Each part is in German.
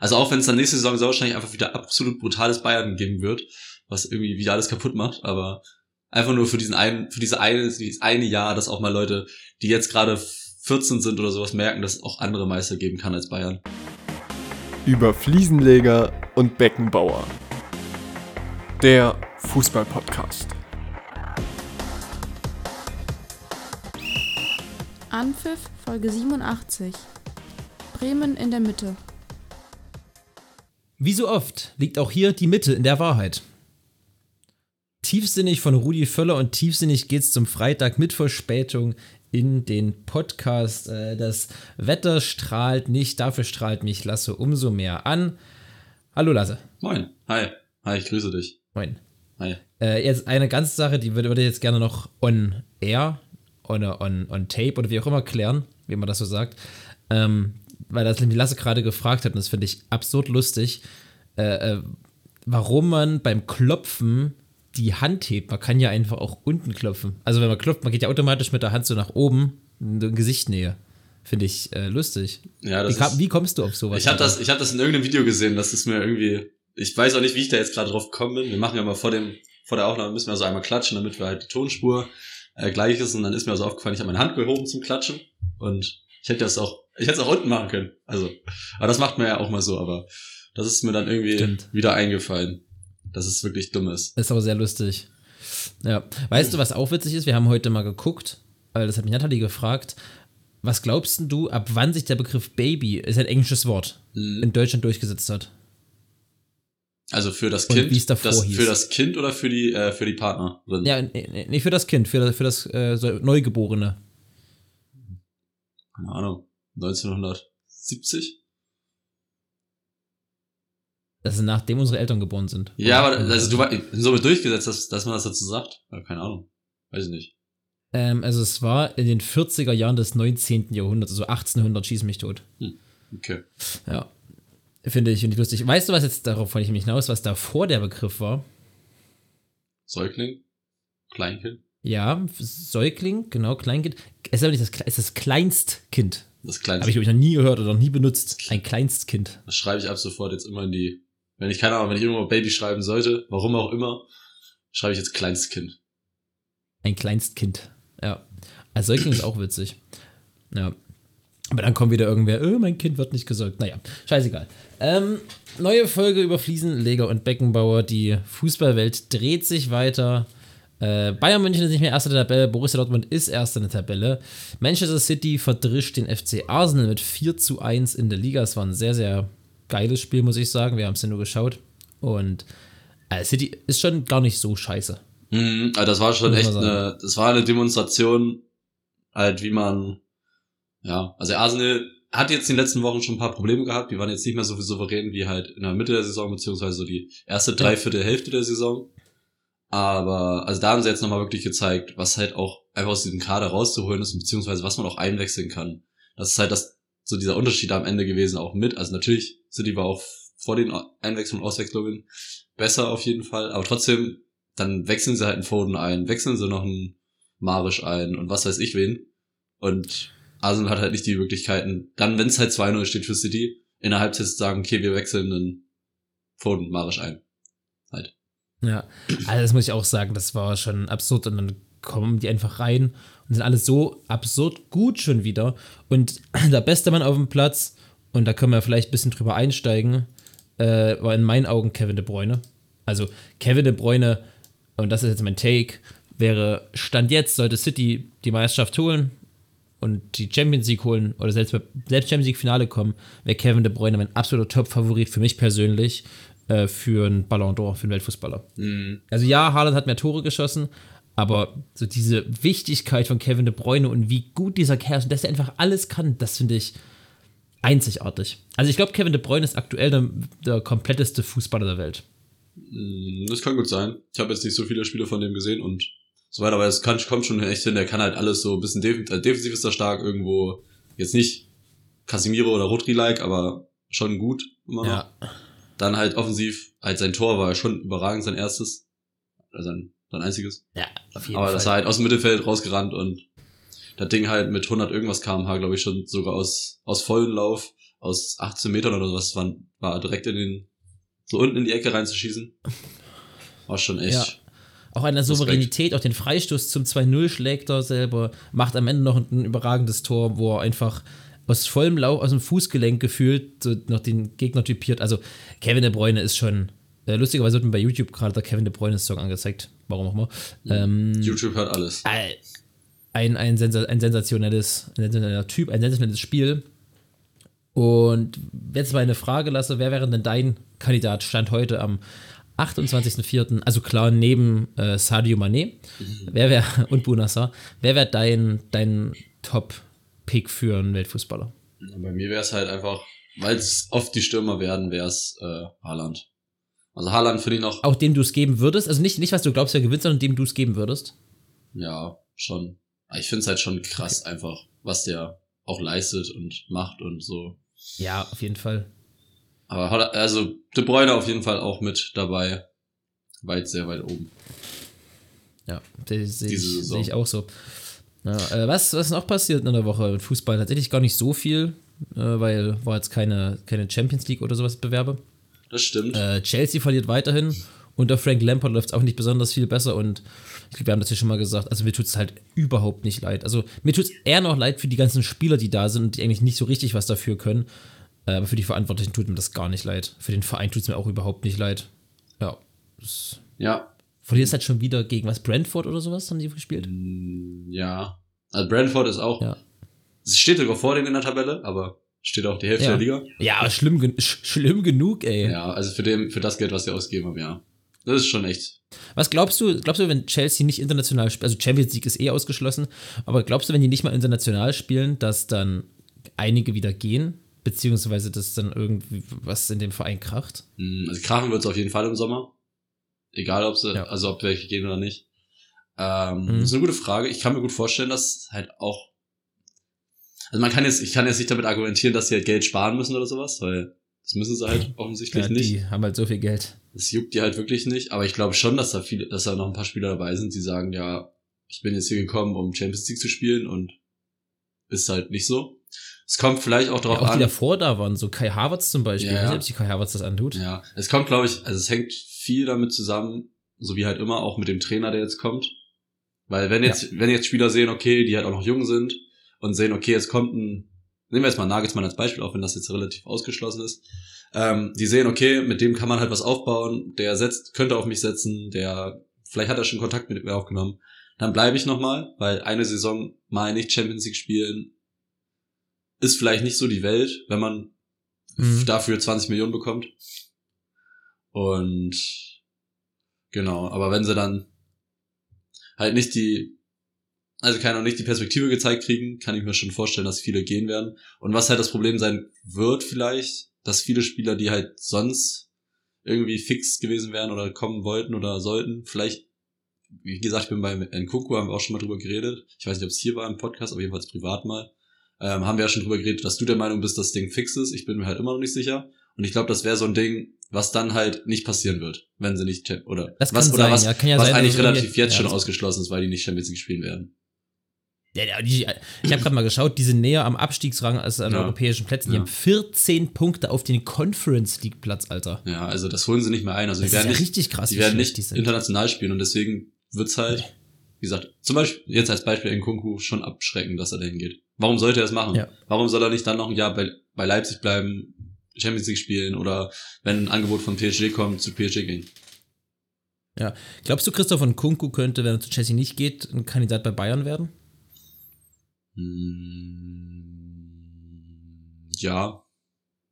Also auch wenn es dann nächste Saison so wahrscheinlich einfach wieder absolut brutales Bayern geben wird, was irgendwie wieder alles kaputt macht, aber einfach nur für diesen einen, für diese eine, dieses eine Jahr, dass auch mal Leute, die jetzt gerade 14 sind oder sowas, merken, dass es auch andere Meister geben kann als Bayern. Über Fliesenleger und Beckenbauer. Der Fußball-Podcast. Anpfiff Folge 87. Bremen in der Mitte. Wie so oft liegt auch hier die Mitte in der Wahrheit. Tiefsinnig von Rudi Völler und tiefsinnig geht's zum Freitag mit Verspätung in den Podcast. Äh, Das Wetter strahlt nicht, dafür strahlt mich Lasse umso mehr an. Hallo Lasse. Moin. Hi. Hi, ich grüße dich. Moin. Hi. Äh, jetzt eine ganze Sache, die würde, würde ich jetzt gerne noch on air, on, on, on tape oder wie auch immer klären, wie man das so sagt. Ähm, weil das nämlich Lasse gerade gefragt hat, und das finde ich absurd lustig, äh, äh, warum man beim Klopfen die Hand hebt. Man kann ja einfach auch unten klopfen. Also wenn man klopft, man geht ja automatisch mit der Hand so nach oben in Gesichtnähe. Finde ich äh, lustig. Ja, das Wie, ist, wie kommst du auf sowas? ich habe das, ich hab das in irgendeinem Video gesehen, das ist mir irgendwie, ich weiß auch nicht, wie ich da jetzt gerade drauf gekommen bin. Wir machen ja mal vor dem, vor der Aufnahme müssen wir so einmal klatschen, damit wir halt die Tonspur äh, gleich ist und dann ist mir so aufgefallen, ich habe meine Hand gehoben zum Klatschen und ich hätte das auch, ich hätte es auch unten machen können. Also, aber das macht man ja auch mal so, aber das ist mir dann irgendwie Stimmt. wieder eingefallen, dass es wirklich dumm ist. Ist aber sehr lustig. Ja. Weißt du, was auch witzig ist? Wir haben heute mal geguckt, weil das hat mich Natalie gefragt. Was glaubst du, ab wann sich der Begriff Baby, ist ein englisches Wort, Mhm. in Deutschland durchgesetzt hat? Also für das Kind, das, hieß. für das Kind oder für die, äh, für die Partnerin? Ja, nee, nee, nicht für das Kind, für das, für das äh, Neugeborene. Keine Ahnung. 1970? Das ist nachdem unsere Eltern geboren sind. Ja, aber also du war so durchgesetzt, dass, dass man das dazu sagt? Ja, keine Ahnung. Weiß ich nicht. Ähm, also es war in den 40er Jahren des 19. Jahrhunderts, also 1800, schieß mich tot. Okay. Ja. Finde ich, finde ich lustig. Weißt du, was jetzt darauf wollte ich mich hinaus, was davor der Begriff war? Säugling? Kleinkind? Ja, Säugling, genau, Kleinkind. Es ist aber nicht das, es ist das Kleinstkind. Das Kleinste. Habe ich, glaub ich, noch nie gehört oder noch nie benutzt. Ein Kleinstkind. Das schreibe ich ab sofort jetzt immer in die. Wenn ich keine Ahnung, wenn ich irgendwo Baby schreiben sollte, warum auch immer, schreibe ich jetzt Kleinstkind. Ein Kleinstkind. Ja. Als Säugling ist auch witzig. Ja. Aber dann kommt wieder irgendwer, äh, mein Kind wird nicht gesäugt. Naja, scheißegal. Ähm, neue Folge über Fliesenleger und Beckenbauer. Die Fußballwelt dreht sich weiter. Äh, Bayern München ist nicht mehr erster in der Tabelle, Borussia Dortmund ist erster in der Tabelle. Manchester City verdrischt den FC Arsenal mit 4 zu 1 in der Liga. Es war ein sehr, sehr geiles Spiel, muss ich sagen. Wir haben es ja nur geschaut. Und äh, City ist schon gar nicht so scheiße. Mhm, also das war schon Muss echt eine, das war eine Demonstration, halt wie man, ja, also Arsenal hat jetzt in den letzten Wochen schon ein paar Probleme gehabt. Die waren jetzt nicht mehr so souverän wie halt in der Mitte der Saison, beziehungsweise so die erste Dreiviertel Hälfte der Saison. Aber, also da haben sie jetzt nochmal wirklich gezeigt, was halt auch einfach aus diesem Kader rauszuholen ist, beziehungsweise was man auch einwechseln kann. Das ist halt das, so dieser Unterschied am Ende gewesen, auch mit. Also natürlich City war auch vor den Einwechslungen und Auswechslungen besser auf jeden Fall, aber trotzdem, dann wechseln sie halt einen Foden ein, wechseln sie noch einen Marisch ein und was weiß ich wen. Und Arsenal hat halt nicht die Möglichkeiten, dann, wenn es halt 2-0 steht für City, in der Halbzeit zu sagen, okay, wir wechseln einen Foden, Marisch ein. Ja, also das muss ich auch sagen, das war schon absurd. Und dann kommen die einfach rein und sind alles so absurd gut schon wieder. Und der beste Mann auf dem Platz und da können wir vielleicht ein bisschen drüber einsteigen, äh, war in meinen Augen Kevin De Bruyne. Also Kevin De Bruyne, und das ist jetzt mein Take, wäre Stand jetzt, sollte City die Meisterschaft holen und die Champions League holen oder selbst, selbst Champions League Finale kommen, wäre Kevin De Bruyne mein absoluter Top-Favorit für mich persönlich äh, für einen Ballon d'Or, für einen Weltfußballer. Also ja, Haaland hat mehr Tore geschossen, aber so diese Wichtigkeit von Kevin De Bruyne und wie gut dieser Kerl ist und dass er einfach alles kann, das finde ich einzigartig. Also ich glaube, Kevin De Bruyne ist aktuell der, der kompletteste Fußballer der Welt. Mm, Das kann gut sein. Ich habe jetzt nicht so viele Spiele von dem gesehen und so weiter, aber es kann, kommt schon echt hin, der kann halt alles so ein bisschen defensiv, äh, defensiv ist er stark irgendwo, jetzt nicht Casimiro oder Rodri-like, aber schon gut immer noch. Ja. Dann halt offensiv, halt sein Tor war schon überragend, sein erstes, oder sein, sein einziges. Ja, auf jeden Aber Fall. das war halt aus dem Mittelfeld rausgerannt und das Ding halt mit 100 irgendwas kmh, glaube ich, schon sogar aus, aus vollen Lauf, aus 18 Metern oder sowas, waren war direkt in den, so unten in die Ecke reinzuschießen. War schon echt. Ja. Auch an der. Souveränität, auch den Freistoß zum 2-0 schlägt er selber, macht am Ende noch ein überragendes Tor, wo er einfach aus vollem Lauf, aus dem Fußgelenk gefühlt, so noch den Gegner typiert. Also Kevin De Bruyne ist schon, äh, lustigerweise wird mir bei YouTube gerade der Kevin De Bruyne Song angezeigt, warum auch immer. Ähm, YouTube hört alles. äh, ein, ein, Sensa ein sensationelles, ein sensationeller Typ, ein sensationelles Spiel. Und jetzt mal eine Frage lasse, wer wäre denn dein Kandidat Stand heute am 28.04., also klar neben äh, Sadio Mané, wer wäre und Bunassar, wer wäre dein, dein Top-Pick für einen Weltfußballer? Bei mir wäre es halt einfach, weil es oft die Stürmer werden, wäre es äh, Haaland. Also Haaland finde ich noch, Auch dem du es geben würdest, also nicht, nicht was du glaubst, wer gewinnt, sondern dem du es geben würdest. ja, schon. Ich finde es halt schon krass einfach, was der auch leistet und macht und so. Ja, auf jeden Fall. Aber Haaland- also De Bruyne auf jeden Fall auch mit dabei. Weit, sehr weit oben. Ja, das sehe ich, sehe ich auch so. Ja, äh, was, was ist noch passiert in der Woche mit Fußball? Tatsächlich gar nicht so viel, äh, weil war jetzt keine, keine Champions League oder sowas Bewerbe. Das stimmt. Äh, Chelsea verliert weiterhin. Unter Frank Lampard läuft es auch nicht besonders viel besser und ich glaube, wir haben das hier schon mal gesagt. Also mir tut es halt überhaupt nicht leid. Also mir tut es eher noch leid für die ganzen Spieler, die da sind und die eigentlich nicht so richtig was dafür können. Äh, aber für die Verantwortlichen tut mir das gar nicht leid. Für den Verein tut es mir auch überhaupt nicht leid. Ja. Ja, verliert es halt schon wieder gegen was? Brentford oder sowas haben die gespielt? ja. Also Brentford ist auch, Ja. es steht sogar vor denen in der Tabelle, aber steht auch die Hälfte Ja. der Liga. Ja, schlimm, gen- sch schlimm genug, ey. Ja, also für, dem, für das Geld, was sie ausgegeben haben, ja. Das ist schon echt. Was glaubst du, glaubst du, wenn Chelsea nicht international spielt, also Champions League ist eh ausgeschlossen, aber glaubst du, wenn die nicht mal international spielen, dass dann einige wieder gehen, beziehungsweise dass dann irgendwie was in dem Verein kracht? Mm, Also krachen wird es auf jeden Fall im Sommer. Egal, ob sie, Ja. also ob welche gehen oder nicht. Ähm, Mhm. Das ist eine gute Frage. Ich kann mir gut vorstellen, dass halt auch. Also man kann jetzt, ich kann jetzt nicht damit argumentieren, dass sie halt Geld sparen müssen oder sowas, weil das müssen sie halt offensichtlich Ja, nicht. die haben halt so viel Geld. Das juckt die halt wirklich nicht. Aber ich glaube schon, dass da viele, dass da noch ein paar Spieler dabei sind, die sagen, ja, ich bin jetzt hier gekommen, um Champions League zu spielen und ist halt nicht so. Es kommt vielleicht auch Ja, darauf auch die an. davor da waren, so Kai Havertz zum Beispiel. Ja, Ich weiß ja. nicht, ob sich Kai Havertz das antut. Ja, es kommt, glaube ich, also es hängt viel damit zusammen, so wie halt immer, auch mit dem Trainer, der jetzt kommt. Weil wenn jetzt, wenn jetzt Spieler sehen, okay, die halt auch noch jung sind und sehen, okay, jetzt kommt ein, nehmen wir jetzt mal Nagelsmann als Beispiel, auch wenn das jetzt relativ ausgeschlossen ist, ähm, die sehen, okay, mit dem kann man halt was aufbauen, der setzt, könnte auf mich setzen, der, vielleicht hat er schon Kontakt mit mir aufgenommen, dann bleibe ich nochmal, weil eine Saison mal nicht Champions League spielen ist vielleicht nicht so die Welt, wenn man Mhm. dafür 20 Millionen bekommt. Und genau, aber wenn sie dann halt nicht die, also keine Ahnung, nicht die Perspektive gezeigt kriegen, kann ich mir schon vorstellen, dass viele gehen werden. Und was halt das Problem sein wird vielleicht, dass viele Spieler, die halt sonst irgendwie fix gewesen wären oder kommen wollten oder sollten, vielleicht, wie gesagt, ich bin bei Nkunku, haben wir auch schon mal drüber geredet. Ich weiß nicht, ob es hier war im Podcast, aber jedenfalls privat mal. Ähm, haben wir ja schon drüber geredet, dass du der Meinung bist, dass das Ding fix ist. Ich bin mir halt immer noch nicht sicher. Und ich glaube, das wäre so ein Ding, was dann halt nicht passieren wird, wenn sie nicht oder Das was kann oder sein, was, ja. Ja was sein, eigentlich irgendwie- relativ jetzt schon ausgeschlossen ist, weil die nicht Champions League spielen werden. Ja, ja, die, ich habe gerade mal geschaut, die sind näher am Abstiegsrang als an Ja. europäischen Plätzen. Die Ja. haben 14 Punkte auf den Conference League Platz, Alter. Ja, also das holen sie nicht mehr ein. Also Das die ist werden nicht, richtig krass, die werden nicht die international spielen und deswegen wird's halt, wie gesagt, zum Beispiel jetzt als Beispiel Nkunku schon abschrecken, dass er dahin geht. Warum sollte er es machen? Ja. Warum soll er nicht dann noch ein Jahr bei, bei Leipzig bleiben, Champions League spielen oder wenn ein Angebot von PSG kommt, zu PSG gehen? Ja. Glaubst du, Christoph von Kunku könnte, wenn er zu Chelsea nicht geht, ein Kandidat bei Bayern werden? Hm, ja,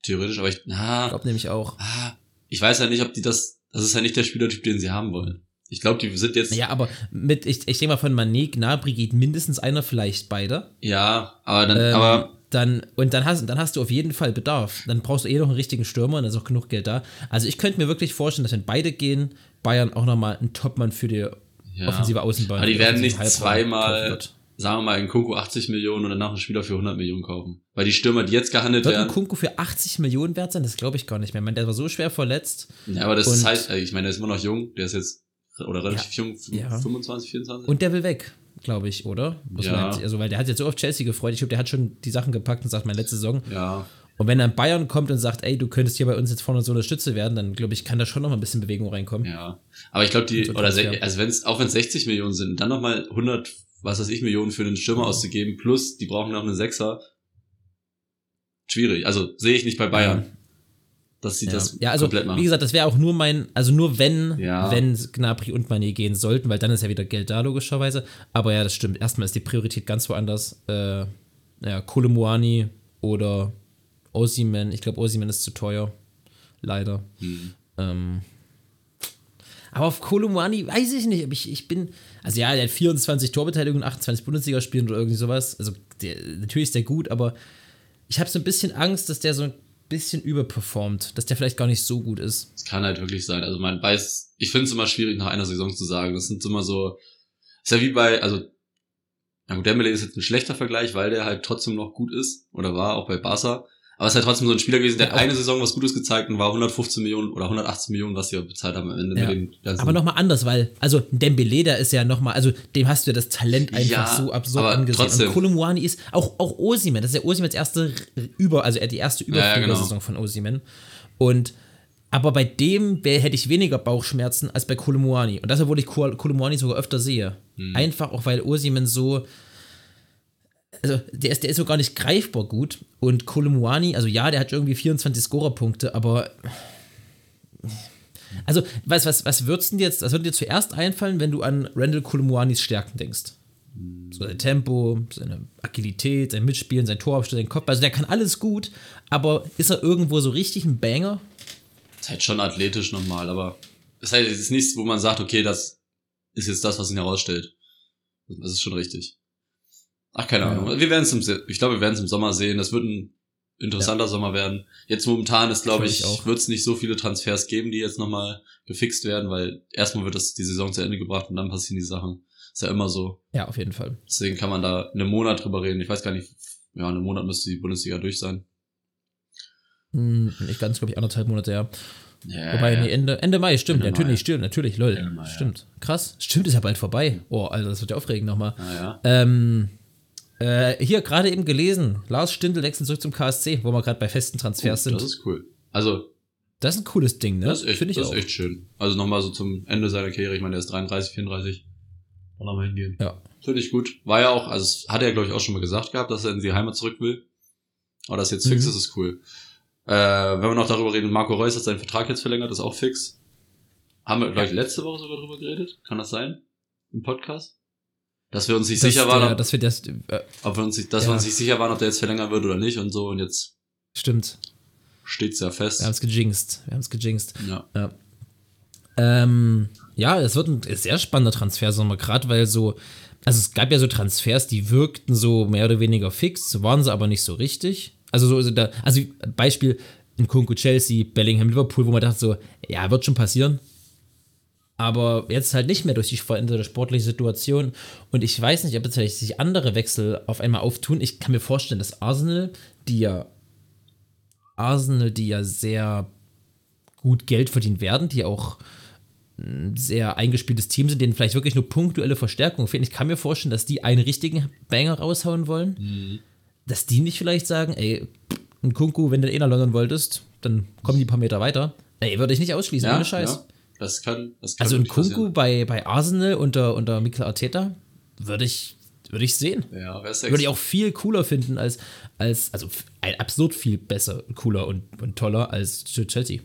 theoretisch, aber ich, na, Ich glaube nämlich auch. ah, ich weiß ja nicht, ob die das, das ist ja nicht der Spielertyp, den sie haben wollen. Ich glaube, die sind jetzt, Ja, aber mit, ich, ich denke mal, von Mané, Gnabry geht mindestens einer, vielleicht beide. ja, aber dann, Ähm, aber dann, und dann hast, dann hast du auf jeden Fall Bedarf. Dann brauchst du eh noch einen richtigen Stürmer und da ist auch genug Geld da. Also ich könnte mir wirklich vorstellen, dass wenn beide gehen, Bayern auch nochmal einen Topmann für die Ja. offensive Außenbahn. Aber die werden nicht zweimal, wird. sagen wir mal, in Kunku 80 Millionen und danach einen Spieler für 100 Millionen kaufen. Weil die Stürmer, die jetzt gehandelt Wird ein werden, Kunku für 80 Millionen wert sein? Das glaube ich gar nicht mehr. Ich meine, der war so schwer verletzt. ja, aber das ist halt, ich meine, der ist immer noch jung, der ist jetzt, oder relativ jung, f- ja. 25, 24. Und der will weg, glaube ich, oder? Was Ja. Also, weil der hat jetzt so auf Chelsea gefreut. Ich glaube, der hat schon die Sachen gepackt und sagt, meine letzte Saison. ja, Und wenn dann Bayern kommt und sagt, ey, du könntest hier bei uns jetzt vorne so eine Stütze werden, dann glaube ich, kann da schon noch mal ein bisschen Bewegung reinkommen. Ja. Aber ich glaube, die, So oder, Transfer. also wenn es, auch wenn es 60 Millionen sind, dann nochmal 100, was weiß ich, Millionen für den Stürmer auszugeben, plus die brauchen noch eine Sechser. Schwierig. Also sehe ich nicht bei Bayern. Dass sie Ja, das ja also komplett machen. wie gesagt, das wäre auch nur mein, also nur wenn, Ja. wenn Gnabry und Mané gehen sollten, weil dann ist ja wieder Geld da logischerweise. Aber ja, das stimmt. Erstmal ist die Priorität ganz woanders. Äh, ja, Kolomuani oder Osimen. Ich glaube, Osimen ist zu teuer. Leider. Hm. Ähm, aber auf Kolomuani weiß ich nicht. Ich, ich bin, also ja, der hat 24 Torbeteiligungen, 28 Bundesligaspielen oder irgendwie sowas. Also der, natürlich ist der gut, aber ich habe so ein bisschen Angst, dass der so ein bisschen überperformt, dass der vielleicht gar nicht so gut ist. Das kann halt wirklich sein. Also man weiß, ich finde es immer schwierig, nach einer Saison zu sagen. Das sind immer so, ist ja wie bei, also, na gut, Dembele ist jetzt ein schlechter Vergleich, weil der halt trotzdem noch gut ist, oder war, auch bei Barca. Aber es ist halt trotzdem so ein Spieler gewesen, der Ja, eine Saison was Gutes gezeigt und war 115 Millionen oder 118 Millionen, was sie bezahlt haben am Ende Ja. mit den ganzen. Aber nochmal anders, weil, also Dembele, der ist ja nochmal, also dem hast du ja das Talent einfach Ja, so absurd angesehen. trotzdem. Und Kolumuani ist, auch, auch Osimen, das ist ja Osimens erste Über, also die erste ja, genau. Überfliegersaison von Osimen. Und aber bei dem hätte ich weniger Bauchschmerzen als bei Kolumuani. Und deshalb wurde ich Kol- Kolumuani sogar öfter sehe. Hm. Einfach auch, weil Osimen so, also der ist, der ist so gar nicht greifbar gut. Und Kolumuani, also ja, der hat irgendwie 24 Scorerpunkte, aber also, was, was, was würdest du jetzt, was würde dir zuerst einfallen, wenn du an Randall Kolumuanis Stärken denkst? So sein Tempo, seine Agilität, sein Mitspielen, sein Torabschluss, sein Kopf. Also der kann alles gut, aber ist er irgendwo so richtig ein Banger? ist halt schon athletisch nochmal, aber ist halt nichts, wo man sagt, okay, das ist jetzt das, was ihn herausstellt. Das ist schon richtig. Ach, keine Ja. Ahnung. Wir werden es im, ich glaube, wir werden es im Sommer sehen. Das wird ein interessanter Sommer werden. Jetzt momentan ist, glaube Glaub ich, ich wird es nicht so viele Transfers geben, die jetzt nochmal gefixt werden, weil erstmal wird das die Saison zu Ende gebracht und dann passieren die Sachen. Ist ja immer so. Ja, auf jeden Fall. Deswegen kann man da einen Monat drüber reden. Ich weiß gar nicht, ja, einen Monat müsste die Bundesliga durch sein. Hm, nicht ganz, glaube ich, anderthalb Monate, ja. Ja, Wobei, nee, Ende, Ende Mai, stimmt. Ende ja, natürlich, Mai. stimmt, natürlich, lol. Mai, ja. stimmt. Krass. Stimmt, ist ja bald vorbei. Oh, Alter, das wird ja aufregend nochmal. Naja. Ähm, äh, hier gerade eben gelesen, Lars Stindl wechselt zurück zum KSC, wo wir gerade bei festen Transfers sind. Oh, Das ist cool. Also, Das ist ein cooles Ding, ne? Das ist echt, Finde ich das auch. ist echt schön. Also nochmal so zum Ende seiner Karriere. Ich meine, der ist 33, 34. Dann nochmal hingehen. Ja. Finde ich gut. War ja auch, also hat er, glaube ich, auch schon mal gesagt gehabt, dass er in die Heimat zurück will. Aber das jetzt fix Mhm. ist, ist cool. Äh, wenn wir noch darüber reden, Marco Reus hat seinen Vertrag jetzt verlängert, ist auch fix. Haben wir, glaube ich, letzte Woche sogar drüber geredet? Kann das sein? Im Podcast? Dass wir uns nicht sicher waren, ob, dass wir das, äh, ob wir uns, nicht- dass ja. wir uns nicht sicher waren, ob der jetzt verlängern wird oder nicht und so. Und jetzt stimmt. steht's ja fest. Wir haben es gejinxt. Wir haben es gejinxt. Ja. Ja. Ähm, ja, es wird ein sehr spannender Transfersommer, gerade weil so, also es gab ja so Transfers, die wirkten so mehr oder weniger fix, waren sie aber nicht so richtig. Also so, also da, also Beispiel in Kunku Chelsea, Bellingham Liverpool, wo man dachte so, ja, wird schon passieren. Aber jetzt halt nicht mehr durch die veränderte sportliche Situation. Und ich weiß nicht, ob jetzt vielleicht sich andere Wechsel auf einmal auftun. Ich kann mir vorstellen, dass Arsenal, die ja Arsenal, die ja sehr gut Geld verdienen werden, die auch ein sehr eingespieltes Team sind, denen vielleicht wirklich nur punktuelle Verstärkung fehlen. Ich kann mir vorstellen, dass die einen richtigen Banger raushauen wollen. Dass die nicht vielleicht sagen, ey, ein Kunku, wenn du eh nach London wolltest, dann kommen die ein paar Meter weiter. Ey, würde ich nicht ausschließen, ohne Scheiß. Ja, das kann, das kann Also ein. Kunku bei, bei Arsenal unter, unter Mikel Arteta würde ich, würde ich sehen. Ja, Würde ich auch viel cooler finden als, als also absurd viel besser, cooler und, und toller als zu Chelsea.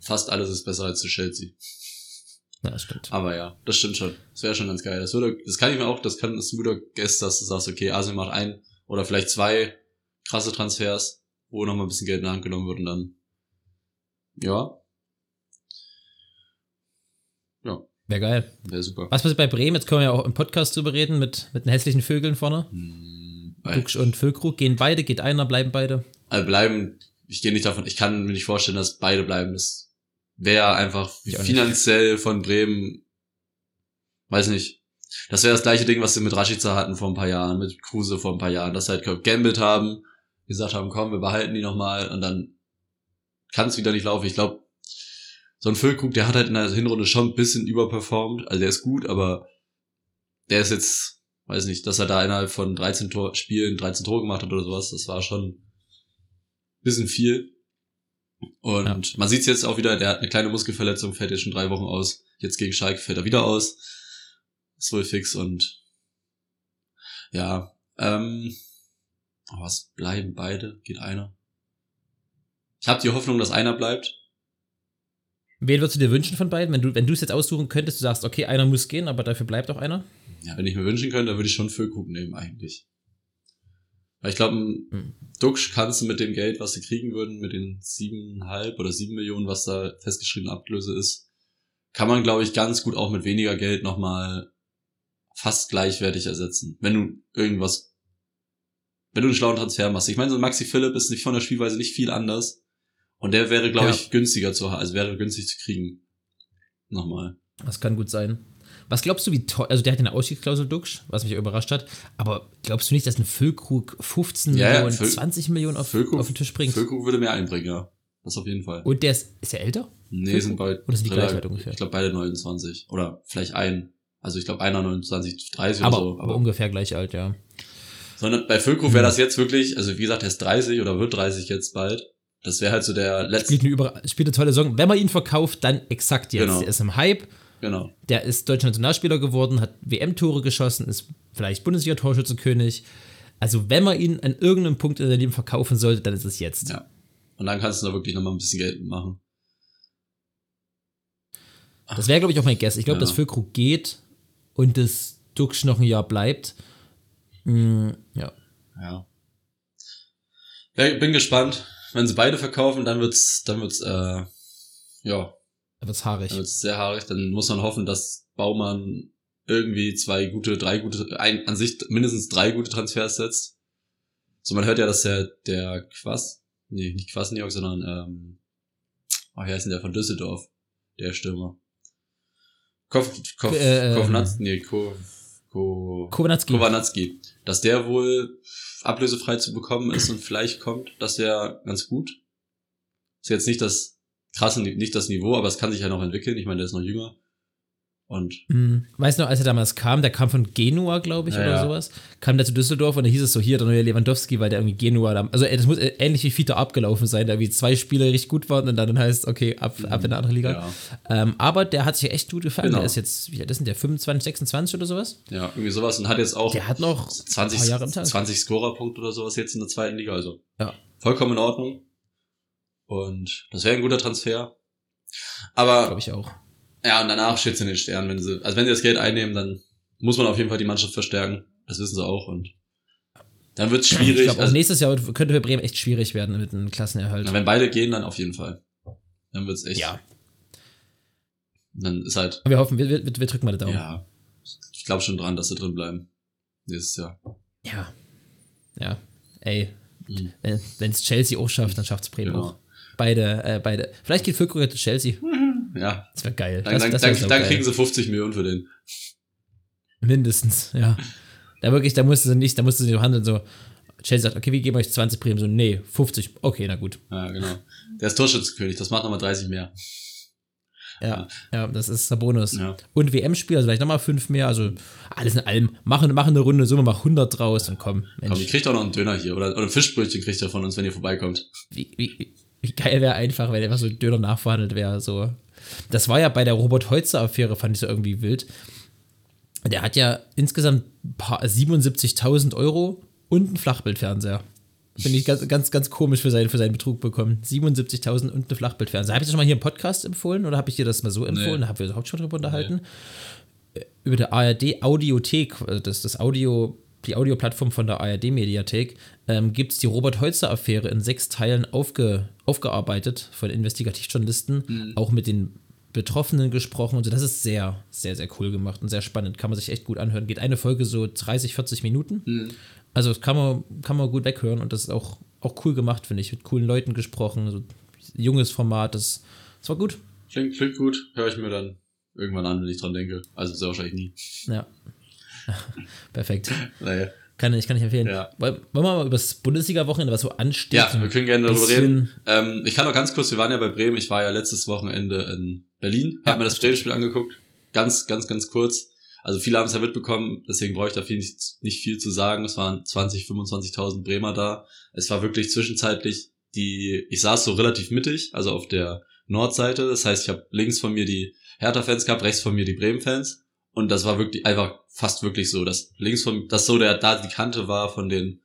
Fast alles ist besser als zu Chelsea. Ja, das stimmt. Aber ja, das stimmt schon. Das wäre schon ganz geil. Das würde, das kann ich mir auch, das kann, das ist ein guter Guest, dass du sagst, okay, Arsenal macht ein oder vielleicht zwei krasse Transfers, wo nochmal ein bisschen Geld in die Hand genommen wird und dann, ja. Ja, Wäre geil. wäre super. Was passiert bei Bremen? Jetzt können wir ja auch im Podcast drüber reden mit, mit den hässlichen Vögeln vorne. Hm, Dux und Füllkrug. Gehen beide, geht einer, bleiben beide. also bleiben, ich gehe nicht davon, ich kann mir nicht vorstellen, dass beide bleiben. Das wäre einfach Ich finanziell von Bremen, weiß nicht. Das wäre das gleiche Ding, was sie mit Rashica hatten vor ein paar Jahren, mit Kruse vor ein paar Jahren, dass sie halt gambelt haben, gesagt haben, komm, wir behalten die nochmal und dann kann es wieder nicht laufen. Ich glaube, so ein Füllkrug, der hat halt in der Hinrunde schon ein bisschen überperformt. Also der ist gut, aber der ist jetzt, weiß nicht, dass er da innerhalb von 13 Tor Spielen 13 Tore gemacht hat oder sowas, das war schon bisschen viel. Und man sieht's jetzt auch wieder, der hat eine kleine Muskelverletzung, fällt jetzt schon drei Wochen aus. Jetzt gegen Schalke fällt er wieder aus. Ist wohl fix und ja, ähm, was bleiben beide? Geht einer? Ich habe die Hoffnung, dass einer bleibt. Wen würdest du dir wünschen von beiden? Wenn du, wenn du es jetzt aussuchen könntest, du sagst, okay, einer muss gehen, aber dafür bleibt auch einer? Ja, wenn ich mir wünschen könnte, dann würde ich schon Füllkrug nehmen eigentlich. Weil ich glaube, Hm. Duxch kannst du mit dem Geld, was sie kriegen würden, mit den siebeneinhalb oder sieben Millionen, was da festgeschriebene Ablöse ist, kann man, glaube ich, ganz gut auch mit weniger Geld nochmal fast gleichwertig ersetzen. Wenn du irgendwas, wenn du einen schlauen Transfer machst. Ich meine, so ein Maxi Philipp ist nicht von der Spielweise nicht viel anders. Und der wäre, glaube Ja. ich, günstiger zu haben, also wäre günstig zu kriegen. Nochmal. Das kann gut sein. Was glaubst du, wie teuer, also der hat eine Ausstiegsklausel Duxch, was mich überrascht hat, aber glaubst du nicht, dass ein Füllkrug 15 Ja, ja, Millionen, Füll- 20 Millionen auf, Füllkrug- auf den Tisch bringt? Füllkrug würde mehr einbringen, ja. Das auf jeden Fall. Und der ist, ist er älter? Nee, Füllkrug? sind beide. Oder sind die gleich weit ungefähr? Ich glaube beide 29. Oder vielleicht ein. Also ich glaube einer 29, 30 Aber, oder so. aber ungefähr gleich alt, ja. sondern bei Füllkrug wäre das jetzt wirklich, also wie gesagt, er ist 30 oder wird 30 jetzt bald. Das wäre halt so der letzte. Spielt eine, über, spielt eine tolle Saison. Wenn man ihn verkauft, dann exakt jetzt. Genau. Der ist im Hype, Genau. der ist deutscher Nationalspieler geworden, hat WM-Tore geschossen, ist vielleicht Bundesliga-Torschützenkönig. Also wenn man ihn an irgendeinem Punkt in seinem Leben verkaufen sollte, dann ist es jetzt. Ja. Und dann kannst du da wirklich nochmal ein bisschen Geld machen. Das wäre, glaube ich, auch mein Guess. Ich glaube, Ja. dass Füllkrug geht und das Duxch noch ein Jahr bleibt. Mm, ja. Ja. ja. Ich bin gespannt. Wenn sie beide verkaufen, dann wird's, dann wird's, äh, ja, Da wird's haarig. dann wird's sehr haarig. Dann muss man hoffen, dass Baumann irgendwie zwei gute, drei gute, ein, an sich mindestens drei gute Transfers setzt. So, man hört ja, dass der, der Quass, nee, nicht Quasniok, sondern, ähm, oh, wie heißt denn der von Düsseldorf? Der Stürmer. Kov, Kov, Äh, ähm, Kovnatz, nee, Ko, Ko, Kowanatski. Kovanatski. Dass der wohl ablösefrei zu bekommen ist und vielleicht kommt, das wäre ganz gut. Ist jetzt nicht das krasse, nicht das Niveau, aber es kann sich ja noch entwickeln. Ich meine, der ist noch jünger. Und Mm, Weißt du noch, als er damals kam, der kam von Genua, glaube ich, Ja, oder sowas, kam der zu Düsseldorf und da hieß es so, hier, der neue Lewandowski, weil der irgendwie Genua, also das muss äh, ähnlich wie Fiete abgelaufen sein, da irgendwie zwei Spiele richtig gut waren und dann heißt, okay, ab, ab in eine andere Liga. ja, Ähm, aber der hat sich echt gut gefallen, Genau. der ist jetzt, wie alt ist denn der, 25, 26 oder sowas? ja, irgendwie sowas. Und hat jetzt auch Der hat noch 20, ein paar Jahre im Tank. 20 Scorerpunkte oder sowas jetzt in der zweiten Liga. Also Ja. vollkommen in Ordnung. Und das wäre ein guter Transfer. Aber Glaube ich auch. Ja, und danach steht's in den Sternen, wenn sie, also wenn sie das Geld einnehmen, dann muss man auf jeden Fall die Mannschaft verstärken. Das wissen sie auch und dann wird's Ich schwierig. glaube, auch Also, nächstes Jahr könnte für Bremen echt schwierig werden mit einem Klassenerhalt. wenn beide gehen, dann auf jeden Fall. Dann wird's echt. Ja, Dann ist halt, wir hoffen, wir, wir, wir drücken mal die Daumen. ja, ich glaube schon dran, dass sie drin bleiben. Nächstes Jahr. Ja. Ja. Ey, Mhm. wenn es Chelsea auch schafft, dann schafft's Bremen Genau. auch. Beide, äh, beide. Vielleicht geht Füllkrug zu Chelsea. Ja, Das wäre geil. dann, das, dann, das dann, wär dann saugeil. kriegen sie 50 Millionen für den. Mindestens, ja. Da wirklich, da musste sie nicht, da musste sie handeln, so. Chelsea sagt, okay, wir geben euch 20 Bremen. So, nee, 50. Okay, na gut. Ja, genau. Der ist Torschützenkönig, das macht nochmal 30 mehr. Ja, ja, das ist der Bonus. Ja. Und WM-Spiel, also vielleicht nochmal fünf mehr. Also alles in allem. Machen, machen eine Runde Summe, mach 100 draus und komm. Komm, ihr Mensch, kriegt auch noch einen Döner hier oder, oder ein Fischbrötchen kriegt ihr von uns, wenn ihr vorbeikommt. wie, wie, wie- wie geil wäre einfach, wenn einfach so ein Döner nachverhandelt wäre. So. Das war ja bei der Robert-Heutzer-Affäre, fand ich so irgendwie wild. Der hat ja insgesamt ein paar- 77.000 Euro und einen Flachbildfernseher. Finde ich ganz, ganz, ganz komisch für seinen, für seinen Betrug bekommen. 77.000 und einen Flachbildfernseher. Habe ich das schon mal hier im Podcast empfohlen oder habe ich dir das mal so empfohlen? Da haben wir überhaupt schon drüber unterhalten. Äh, Über der ARD Audiothek, also das, das Audio, die Audioplattform von der ARD Mediathek, ähm, gibt es die Robert-Heutzer-Affäre in sechs Teilen aufge, aufgearbeitet von Investigativjournalisten, auch mit den Betroffenen gesprochen und so. Das ist sehr, sehr, sehr cool gemacht und sehr spannend. Kann man sich echt gut anhören. Geht eine Folge so 30, 40 Minuten. Also das kann man, kann man gut weghören und das ist auch, auch cool gemacht, finde ich. Mit coolen Leuten gesprochen, so junges Format, das, das war gut. Klingt, klingt gut, höre ich mir dann irgendwann an, wenn ich dran denke. Also sehr wahrscheinlich nie. Ja. Perfekt. Naja. Kann ich, kann ich empfehlen. Ja. Wollen wir mal über das Bundesliga-Wochenende, was so ansteht? Ja, wir können gerne darüber reden. Ähm, ich kann noch ganz kurz, wir waren ja bei Bremen, ich war ja letztes Wochenende in Berlin, Ja. hab mir das Stellenspiel angeguckt. Ganz, ganz, ganz kurz. Also viele haben es ja mitbekommen, deswegen brauche ich da viel nicht, nicht viel zu sagen. Es waren 20, 25.000 Bremer da. Es war wirklich zwischenzeitlich die, ich saß so relativ mittig, also auf der Nordseite. Das heißt, ich habe links von mir die Hertha-Fans gehabt, rechts von mir die Bremen-Fans. Und das war wirklich einfach fast wirklich so, dass links von, dass so der, da die Kante war von den,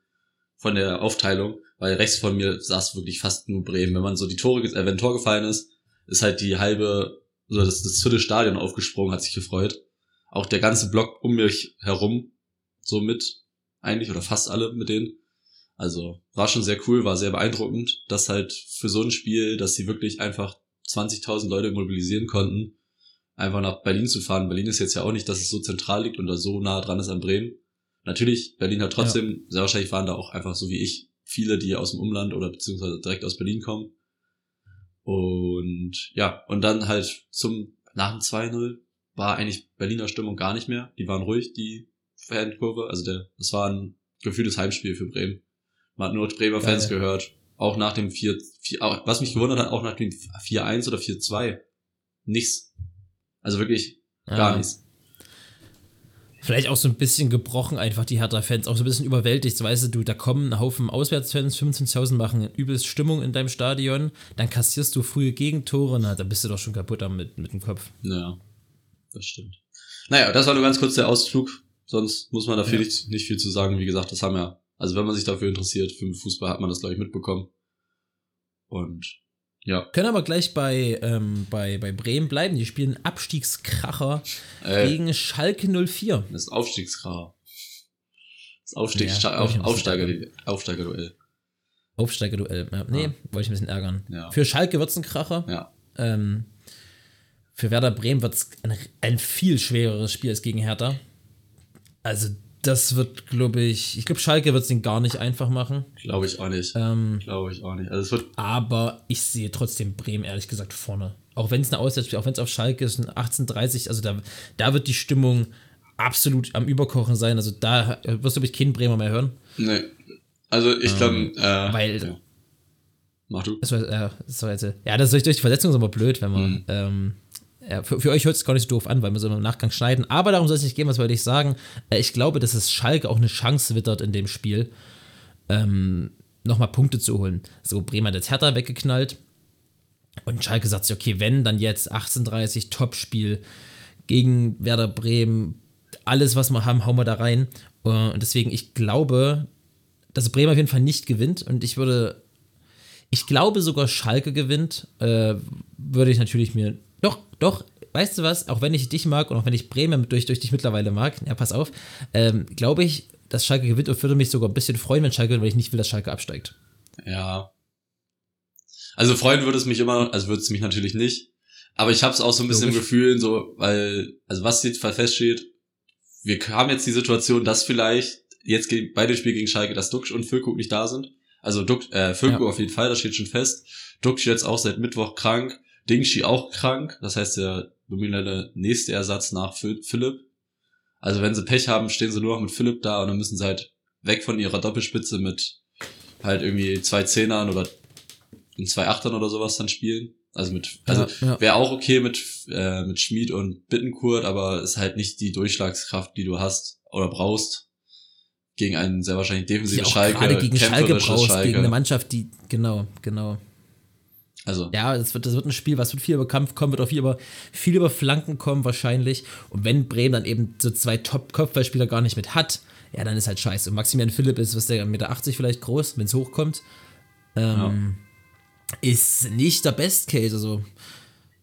von der Aufteilung, weil rechts von mir saß wirklich fast nur Bremen. Wenn man so die Tore, äh, wenn ein Tor gefallen ist, ist halt die halbe, so das, das vierte Stadion aufgesprungen, hat sich gefreut. Auch der ganze Block um mich herum, so mit, eigentlich, oder fast alle mit denen. Also, war schon sehr cool, war sehr beeindruckend, dass halt für so ein Spiel, dass sie wirklich einfach 20.000 Leute mobilisieren konnten, einfach nach Berlin zu fahren. Berlin ist jetzt ja auch nicht, dass es so zentral liegt und da so nah dran ist an Bremen. Natürlich, Berlin hat trotzdem, ja. sehr wahrscheinlich waren da auch einfach so wie ich viele, die aus dem Umland oder beziehungsweise direkt aus Berlin kommen. Und ja, und dann halt zum nach dem 2-0 war eigentlich Berliner Stimmung gar nicht mehr. Die waren ruhig, die Fankurve. Also der, das war ein gefühltes Heimspiel für Bremen. Man hat nur Bremer Fans gehört. Auch nach dem 4, 4 was mich gewundert hat, auch nach dem 4-1 oder 4-2. Nichts. Also wirklich gar nichts. Vielleicht auch so ein bisschen gebrochen, einfach die Hertha-Fans, auch so ein bisschen überwältigt. So, weißt du, da kommen ein Haufen Auswärtsfans, 25.000 machen übelst Stimmung in deinem Stadion, dann kassierst du frühe Gegentore, na, da bist du doch schon kaputt mit, mit dem Kopf. Ja, das stimmt. Naja, das war nur ganz kurz der Ausflug. Sonst muss man dafür ja. nicht, nicht viel zu sagen. Wie gesagt, das haben ja, also wenn man sich dafür interessiert, für den Fußball hat man das, glaube ich, mitbekommen. Und ja. Können aber gleich bei, ähm, bei, bei Bremen bleiben. Die spielen Abstiegskracher äh, gegen Schalke 04. Das ist Aufstiegskracher. Das Aufstiegs ja, Auf, Aufsteiger, Aufsteigerduell. Aufsteigerduell, ja. Nee, ja. wollte ich ein bisschen ärgern. Ja. Für Schalke wird es ein Kracher. Ja. Ähm, für Werder Bremen wird es ein, ein viel schwereres Spiel als gegen Hertha. Also das wird, glaube ich, ich glaube, Schalke wird es den gar nicht einfach machen. Glaube ich auch nicht. Ähm, glaube ich auch nicht. Also es wird aber ich sehe trotzdem Bremen ehrlich gesagt vorne. Auch wenn es eine Auswärtsspiel, auch wenn es auf Schalke ist, ein 18:30, also da, da wird die Stimmung absolut am Überkochen sein. Also da wirst du, glaube ich, keinen Bremer mehr hören. Nee. Also ich glaube, ähm, äh, weil. Ja. Mach du. Das war, äh, das war jetzt, ja, das ist durch die Versetzung ist immer blöd, wenn man. Mhm. Ähm, ja, für, für, euch hört es gar nicht so doof an, weil wir so im Nachgang schneiden. Aber darum soll es nicht gehen, was wollte ich sagen. Äh, ich glaube, dass es Schalke auch eine Chance wittert in dem Spiel, ähm, nochmal Punkte zu holen. So, Bremer hat jetzt Hertha weggeknallt. Und Schalke sagt sich, okay, wenn, dann jetzt 18:30 Topspiel gegen Werder Bremen. Alles, was wir haben, hauen wir da rein. Äh, und deswegen, ich glaube, dass Bremen auf jeden Fall nicht gewinnt. Und ich würde, ich glaube sogar Schalke gewinnt. Äh, würde ich natürlich mir doch, weißt du was, auch wenn ich dich mag und auch wenn ich Bremen durch, durch dich mittlerweile mag, ja, pass auf, ähm, glaube ich, dass Schalke gewinnt und würde mich sogar ein bisschen freuen, wenn Schalke gewinnt, weil ich nicht will, dass Schalke absteigt. Ja. Also freuen würde es mich immer, also würde es mich natürlich nicht. Aber ich habe es auch so ein bisschen im Gefühl, so, weil, also was jetzt feststeht, wir haben jetzt die Situation, dass vielleicht jetzt bei dem Spiel gegen Schalke, dass Duxch und Füllkrug nicht da sind. Also Duck, äh, Füllkrug ja. auf jeden Fall, das steht schon fest. Duxch jetzt auch seit Mittwoch krank. Dingshi auch krank, das heißt der nominelle nächste Ersatz nach Philipp. Also wenn sie Pech haben, stehen sie nur noch mit Philipp da und dann müssen sie halt weg von ihrer Doppelspitze mit halt irgendwie zwei Zehnern oder zwei Achtern oder sowas dann spielen. Also mit, also ja, ja. wäre auch okay mit, äh, mit Schmid und Bittenkurt, aber ist halt nicht die Durchschlagskraft, die du hast oder brauchst gegen einen sehr wahrscheinlich defensiven Schalke. Gerade gegen Schalke brauchst, Schalke. gegen eine Mannschaft, die, genau, genau. Also. Ja, das wird, das wird ein Spiel, was wird viel über Kampf kommen, wird auch viel über, viel über Flanken kommen wahrscheinlich. Und wenn Bremen dann eben so zwei Top-Kopfballspieler gar nicht mit hat, ja, dann ist halt scheiße. Und Maximilian Philipp ist, was der 1,80 Meter vielleicht groß, wenn es hochkommt. Ähm, ja. Ist nicht der Best Case, also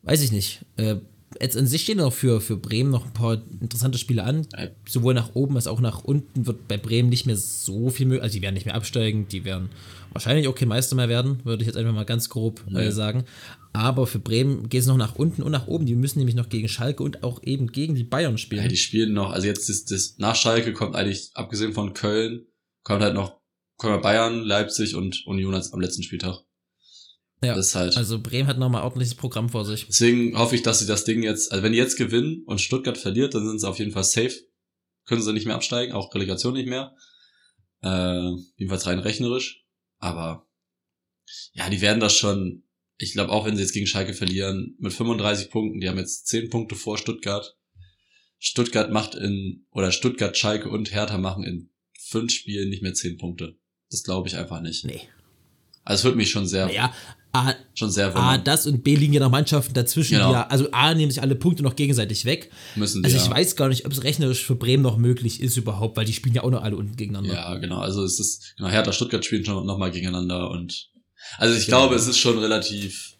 weiß ich nicht. Äh, jetzt an sich stehen noch für, für Bremen noch ein paar interessante Spiele an. Sowohl nach oben als auch nach unten wird bei Bremen nicht mehr so viel möglich. Also die werden nicht mehr absteigen, die werden wahrscheinlich auch kein Meister mehr werden, würde ich jetzt einfach mal ganz grob äh, sagen. Aber für Bremen geht es noch nach unten und nach oben. Die müssen nämlich noch gegen Schalke und auch eben gegen die Bayern spielen. Ja, die spielen noch, also jetzt ist das nach Schalke kommt eigentlich, abgesehen von Köln, kommt halt noch kommen Bayern, Leipzig und Union am letzten Spieltag. Ja, das ist halt. also Bremen hat nochmal ordentliches Programm vor sich. Deswegen hoffe ich, dass sie das Ding jetzt, also wenn die jetzt gewinnen und Stuttgart verliert, dann sind sie auf jeden Fall safe. Können sie nicht mehr absteigen, auch Relegation nicht mehr. Äh, jedenfalls rein rechnerisch. Aber ja, die werden das schon, ich glaube auch wenn sie jetzt gegen Schalke verlieren, mit 35 Punkten, die haben jetzt 10 Punkte vor Stuttgart. Stuttgart macht in, oder Stuttgart, Schalke und Hertha machen in fünf Spielen nicht mehr 10 Punkte. Das glaube ich einfach nicht. Nee. Also es wird mich schon sehr, Ja, A, schon sehr A, wundern. das und B liegen ja noch Mannschaften dazwischen, Genau. ja, also A nehmen sich alle Punkte noch gegenseitig weg. Müssen die, Also ich ja. weiß gar nicht, ob es rechnerisch für Bremen noch möglich ist überhaupt, weil die spielen ja auch noch alle unten gegeneinander. Ja, genau. Also es ist, genau, Hertha Stuttgart spielen schon nochmal gegeneinander und also ich Genau. glaube, es ist schon relativ,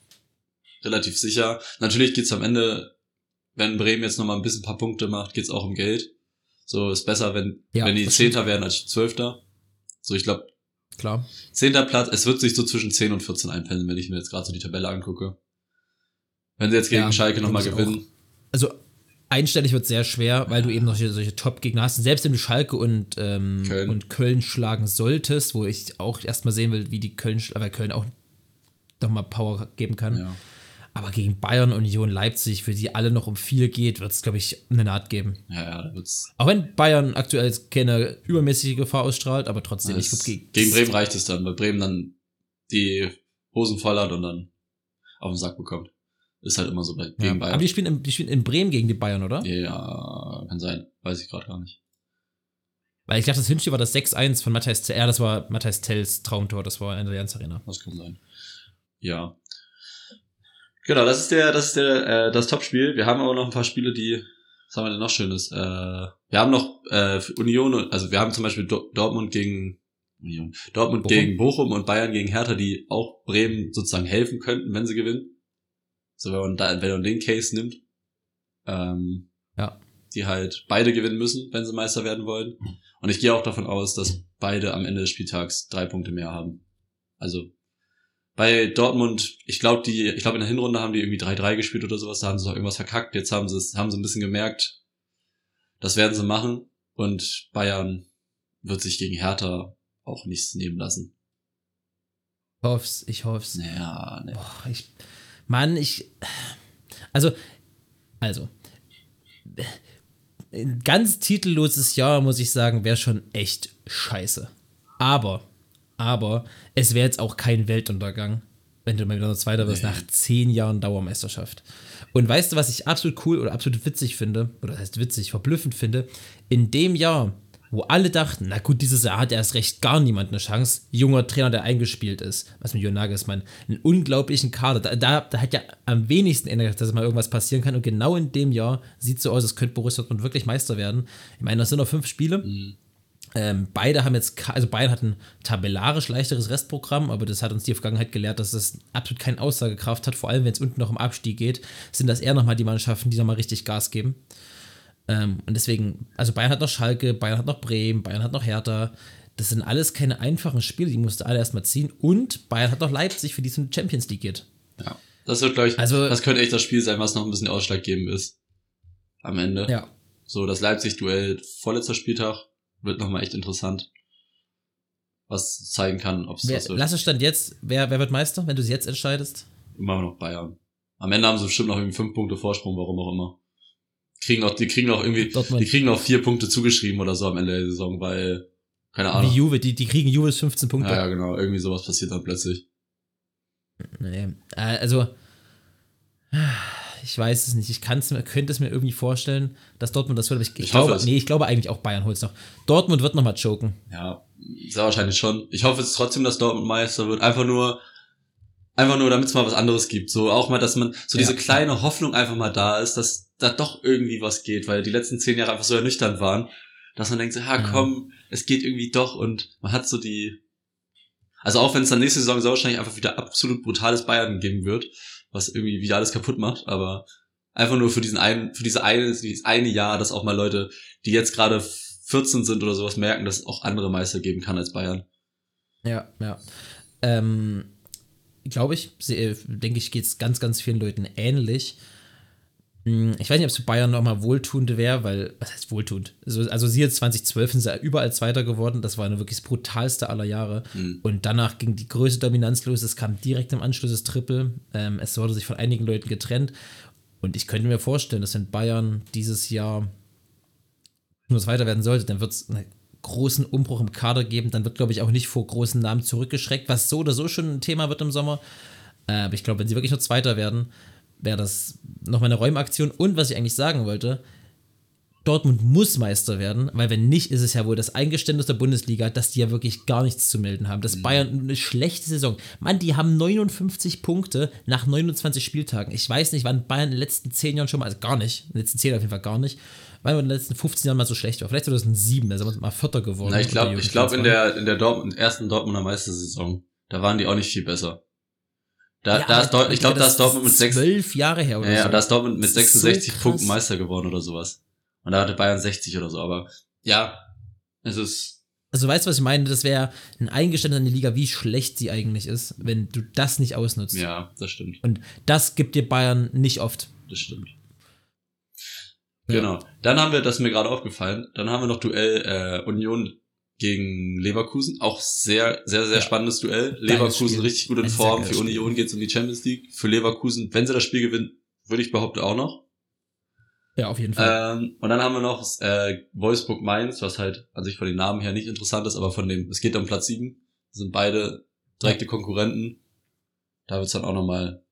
relativ sicher. Natürlich geht's am Ende, wenn Bremen jetzt nochmal ein bisschen ein paar Punkte macht, geht's auch um Geld. So ist besser, wenn, Ja, wenn die. Zehnter werden als Zwölfter. So, ich glaube, Klar. Zehnter Platz, es wird sich so zwischen 10 und 14 einpendeln, wenn ich mir jetzt gerade so die Tabelle angucke. Wenn sie jetzt gegen Ja, Schalke nochmal gewinnen. Also einstellig wird sehr schwer, weil du eben noch solche, solche Top-Gegner hast. Und selbst wenn du Schalke und, ähm, Köln. und Köln schlagen solltest, wo ich auch erstmal sehen will, wie die Köln, weil Köln auch nochmal Power geben kann. Ja. Aber gegen Bayern, Union, Leipzig, für die alle noch um viel geht, wird es, glaube ich, eine Naht geben. Ja, ja, da wird's. Auch wenn Bayern aktuell jetzt keine übermäßige Gefahr ausstrahlt, aber trotzdem, ich es, glaube, gegen, gegen Bremen reicht es dann, weil Bremen dann die Hosen voll hat und dann auf den Sack bekommt. Ist halt immer so bei, ja. gegen Bayern. Aber die spielen, in, die spielen in Bremen gegen die Bayern, oder? Ja, kann sein. Weiß ich gerade gar nicht. Weil ich dachte, das Hinspiel war das 6-1 von Matthias Tell. Ja, das war Matthias Tells Traumtor, das war in der Allianz Arena. Das kann sein. Ja. Genau, das ist der, das ist der, äh, das Topspiel. Wir haben aber noch ein paar Spiele, die, was haben wir denn noch Schönes? Äh, wir haben noch äh, Union, und- also wir haben zum Beispiel Do Dortmund gegen Union, Dortmund Bochum. gegen Bochum und Bayern gegen Hertha, die auch Bremen sozusagen helfen könnten, wenn sie gewinnen. So wenn man da, wenn man den Case nimmt. Ähm, Ja. Die halt beide gewinnen müssen, wenn sie Meister werden wollen. Und ich gehe auch davon aus, dass beide am Ende des Spieltags drei Punkte mehr haben. Also bei Dortmund, ich glaube, die, ich glaube in der Hinrunde haben die irgendwie 3-3 gespielt oder sowas, da haben sie noch irgendwas verkackt. Jetzt haben sie es, haben sie ein bisschen gemerkt, das werden sie machen. Und Bayern wird sich gegen Hertha auch nichts nehmen lassen. Ich hoff's, ich hoff's. Naja, ne. Boah, ich, Mann, ich, also, also, ein ganz titelloses Jahr, muss ich sagen, wäre schon echt scheiße. Aber, aber, es wäre jetzt auch kein Weltuntergang, wenn du mal wieder Zweiter wirst, Nee. nach zehn Jahren Dauermeisterschaft. Und weißt du, was ich absolut cool oder absolut witzig finde, oder das heißt witzig, verblüffend finde, in dem Jahr, wo alle dachten, na gut, dieses Jahr hat erst recht gar niemand eine Chance, junger Trainer, der eingespielt ist, was mit Jürgen Nagelsmann, einen unglaublichen Kader, da, da, da hat ja am wenigsten Ende dass mal irgendwas passieren kann. Und genau in dem Jahr sieht so aus, als könnte Borussia Dortmund wirklich Meister werden. Ich meine, das sind noch fünf Spiele, ähm, beide haben jetzt, also Bayern hatten tabellarisch leichteres Restprogramm, aber das hat uns die Vergangenheit gelehrt, dass das absolut keine Aussagekraft hat, vor allem wenn es unten noch im Abstieg geht, sind das eher nochmal die Mannschaften, die nochmal richtig Gas geben. Ähm, und deswegen, also Bayern hat noch Schalke, Bayern hat noch Bremen, Bayern hat noch Hertha. Das sind alles keine einfachen Spiele, die musste alle erstmal ziehen. Und Bayern hat noch Leipzig, für die es in die Champions League geht. Ja. Das wird, glaube ich, Also- das könnte echt das Spiel sein, was noch ein bisschen ausschlaggebend ist. Am Ende. Ja. So, das Leipzig-Duell vorletzter Spieltag wird nochmal echt interessant. Was zeigen kann, ob es was wird. lass es stand jetzt, wer, wer wird Meister, wenn du es jetzt entscheidest? Immer noch Bayern. Am Ende haben sie bestimmt noch irgendwie fünf Punkte Vorsprung, warum auch immer. Kriegen noch, die kriegen noch irgendwie, Dortmund. die kriegen noch vier Punkte zugeschrieben oder so am Ende der Saison, weil, keine Wie Ahnung. Juve, die, die kriegen Juves 15 Punkte. Ja, ja, genau. Irgendwie sowas passiert dann plötzlich. Nee. Äh, also, ich weiß es nicht. Ich kann's mir, könnte es mir irgendwie vorstellen, dass Dortmund das wird. Aber ich, ich, Ich glaube, es. nee, ich glaube eigentlich auch Bayern holt es noch. Dortmund wird nochmal choken. Ja, sehr wahrscheinlich schon. Ich hoffe jetzt trotzdem, dass Dortmund Meister wird. Einfach nur, einfach nur, damit es mal was anderes gibt. So auch mal, dass man, so Ja. diese kleine Hoffnung einfach mal da ist, dass da doch irgendwie was geht, weil die letzten zehn Jahre einfach so ernüchternd waren, dass man denkt so, ha, Ja. komm, es geht irgendwie doch und man hat so die, also auch wenn es dann nächste Saison sehr wahrscheinlich einfach wieder absolut brutales Bayern geben wird, was irgendwie wieder alles kaputt macht, aber einfach nur für diesen einen, für diese eine, dieses eine Jahr, dass auch mal Leute, die jetzt gerade 14 sind oder sowas merken, dass es auch andere Meister geben kann als Bayern. Ja, ja. Ähm, glaube ich, denke ich, geht es ganz, ganz vielen Leuten ähnlich. Hm, Ich weiß nicht, ob es für Bayern nochmal wohltuend wäre, weil, was heißt wohltuend? Also, also sie jetzt 2012 sind sie überall Zweiter geworden, das war eine wirklich das brutalste aller Jahre. Mhm. Und danach ging die größte Dominanz los, es kam direkt im Anschluss das Triple. Ähm, es wurde sich von einigen Leuten getrennt. Und ich könnte mir vorstellen, dass wenn Bayern dieses Jahr nur Zweiter werden sollte, dann wird es einen großen Umbruch im Kader geben. Dann wird, glaube ich, auch nicht vor großen Namen zurückgeschreckt, was so oder so schon ein Thema wird im Sommer. Äh, aber ich glaube, wenn sie wirklich nur Zweiter werden, wäre das nochmal eine Räumaktion. Und was ich eigentlich sagen wollte, Dortmund muss Meister werden, weil wenn nicht, ist es ja wohl das Eingeständnis der Bundesliga, dass die ja wirklich gar nichts zu melden haben. Dass Bayern eine schlechte Saison. Mann, die haben 59 Punkte nach 29 Spieltagen. Ich weiß nicht, wann Bayern in den letzten 10 Jahren schon mal, also gar nicht, in den letzten 10 auf jeden Fall gar nicht, weil man in den letzten 15 Jahren mal so schlecht war. Vielleicht 2007, da sind wir mal Vierter geworden. Na, ich glaube, ich glaube in der, in der Dortmund, ersten Dortmunder Meistersaison, da waren die auch nicht viel besser. Da, Ja, da ist aber Dort, ich glaube, da ist Dortmund mit sechs, zwölf Jahre her oder ja, ja, so. da ist Dortmund mit Das ist so 66 krass. Punkten Meister geworden oder sowas. Und da hatte Bayern 60 oder so, aber ja, es ist, Also weißt du, was ich meine? Das wäre ein Eingeständnis an die Liga, wie schlecht sie eigentlich ist, wenn du das nicht ausnutzt. ja, das stimmt, Und das gibt dir Bayern nicht oft. das stimmt. Ja. Genau. Dann haben wir, das ist mir gerade aufgefallen, dann haben wir noch Duell äh, Union gegen Leverkusen. Auch sehr, sehr, sehr Ja. spannendes Duell. Leverkusen richtig gut in Form. Für. Union geht's um die Champions League. Für Leverkusen, wenn sie das Spiel gewinnen, würde ich behaupten auch noch. Ja, auf jeden Fall. Ähm, und dann haben wir noch äh, Wolfsburg Mainz, was halt an sich von den Namen her nicht interessant ist, aber von dem, es geht um Platz 7. Das sind beide direkte Konkurrenten. Da wird's dann auch nochmal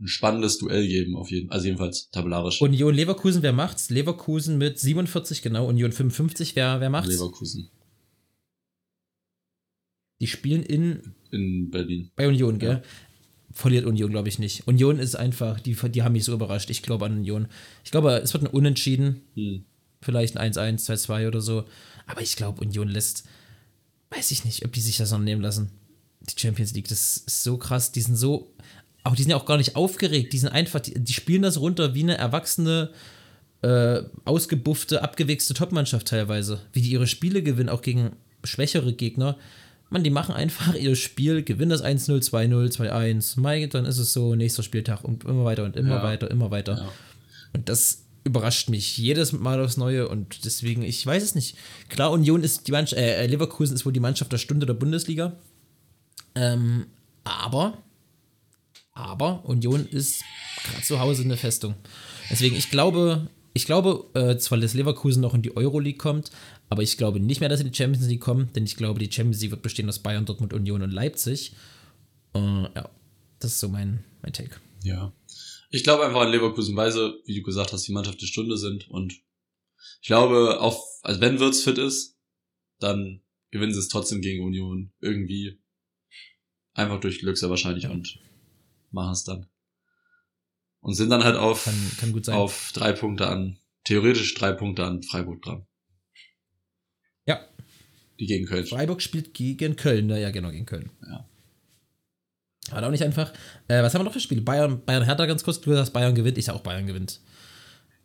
ein spannendes Duell geben, auf jeden Also jedenfalls tabellarisch. Union Leverkusen, wer macht's? Leverkusen mit 47, genau. Union 55, wer, wer macht's? Leverkusen Die spielen in, in Berlin. bei Union, gell? Verliert Union, glaube ich, nicht. Union ist einfach, die, die haben mich so überrascht. Ich glaube an Union. Ich glaube, es wird ein Unentschieden. Hm. Vielleicht ein 1-1, 2-2 oder so. Aber ich glaube, Union lässt, weiß ich nicht, ob die sich das noch nehmen lassen. Die Champions League, das ist so krass. Die sind so, auch die sind ja auch gar nicht aufgeregt. Die sind einfach, die, die spielen das runter wie eine erwachsene, äh, ausgebuffte, abgewichste Topmannschaft teilweise. Wie die ihre Spiele gewinnen, auch gegen schwächere Gegner. Man, die machen einfach ihr Spiel, gewinnen das 1-0, 2-0, 2-1. Mai, dann ist es so, nächster Spieltag und immer weiter und immer Ja. weiter, immer weiter. Ja. Und das überrascht mich jedes Mal aufs Neue und deswegen, ich weiß es nicht. Klar, Union ist die Mannschaft, äh, Leverkusen ist wohl die Mannschaft der Stunde der Bundesliga. Ähm, aber, aber Union ist gerade zu Hause eine Festung. Deswegen, ich glaube, ich glaube, äh, zwar, dass Leverkusen noch in die Euroleague kommt, aber ich glaube nicht mehr, dass sie in die Champions League kommen, denn ich glaube, die Champions League wird bestehen aus Bayern, Dortmund, Union und Leipzig. Äh, ja, das ist so mein, mein Take. Ja. Ich glaube einfach an Leverkusen, weil sie, wie du gesagt hast, die Mannschaft der Stunde sind und ich glaube, auch, also wenn Wirtz fit ist, dann gewinnen sie es trotzdem gegen Union irgendwie. Einfach durch Glück sehr wahrscheinlich Ja. und machen es dann. Und sind dann halt auf, Kann, kann gut sein. auf drei Punkte an, theoretisch drei Punkte an Freiburg dran. Die gegen Köln. Freiburg spielt gegen Köln, ja genau, gegen Köln. Ja. War auch nicht einfach. Äh, was haben wir noch für Spiele? Bayern, Bayern Hertha ganz kurz. Du sagst, Bayern gewinnt. Ich sag auch, Bayern gewinnt.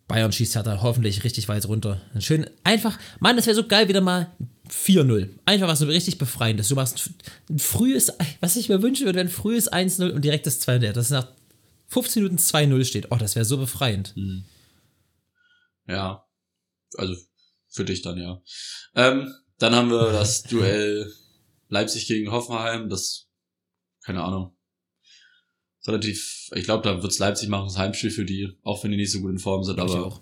Bayern schießt Hertha hoffentlich richtig weit runter. Schön, einfach, Mann, das wäre so geil, wieder mal 4-0. Einfach was so richtig befreiendes. Du machst ein frühes, was ich mir wünschen würde, wenn ein frühes 1-0 und direkt das 2-0, das nach 15 Minuten 2-0 steht. Oh, das wäre so befreiend. Hm. Ja. Also für dich dann, ja. Ähm, dann haben wir das Duell Leipzig gegen Hoffenheim. Das, keine Ahnung. Relativ, ich glaube, da wird's Leipzig machen, das Heimspiel für die, auch wenn die nicht so gut in Form sind, aber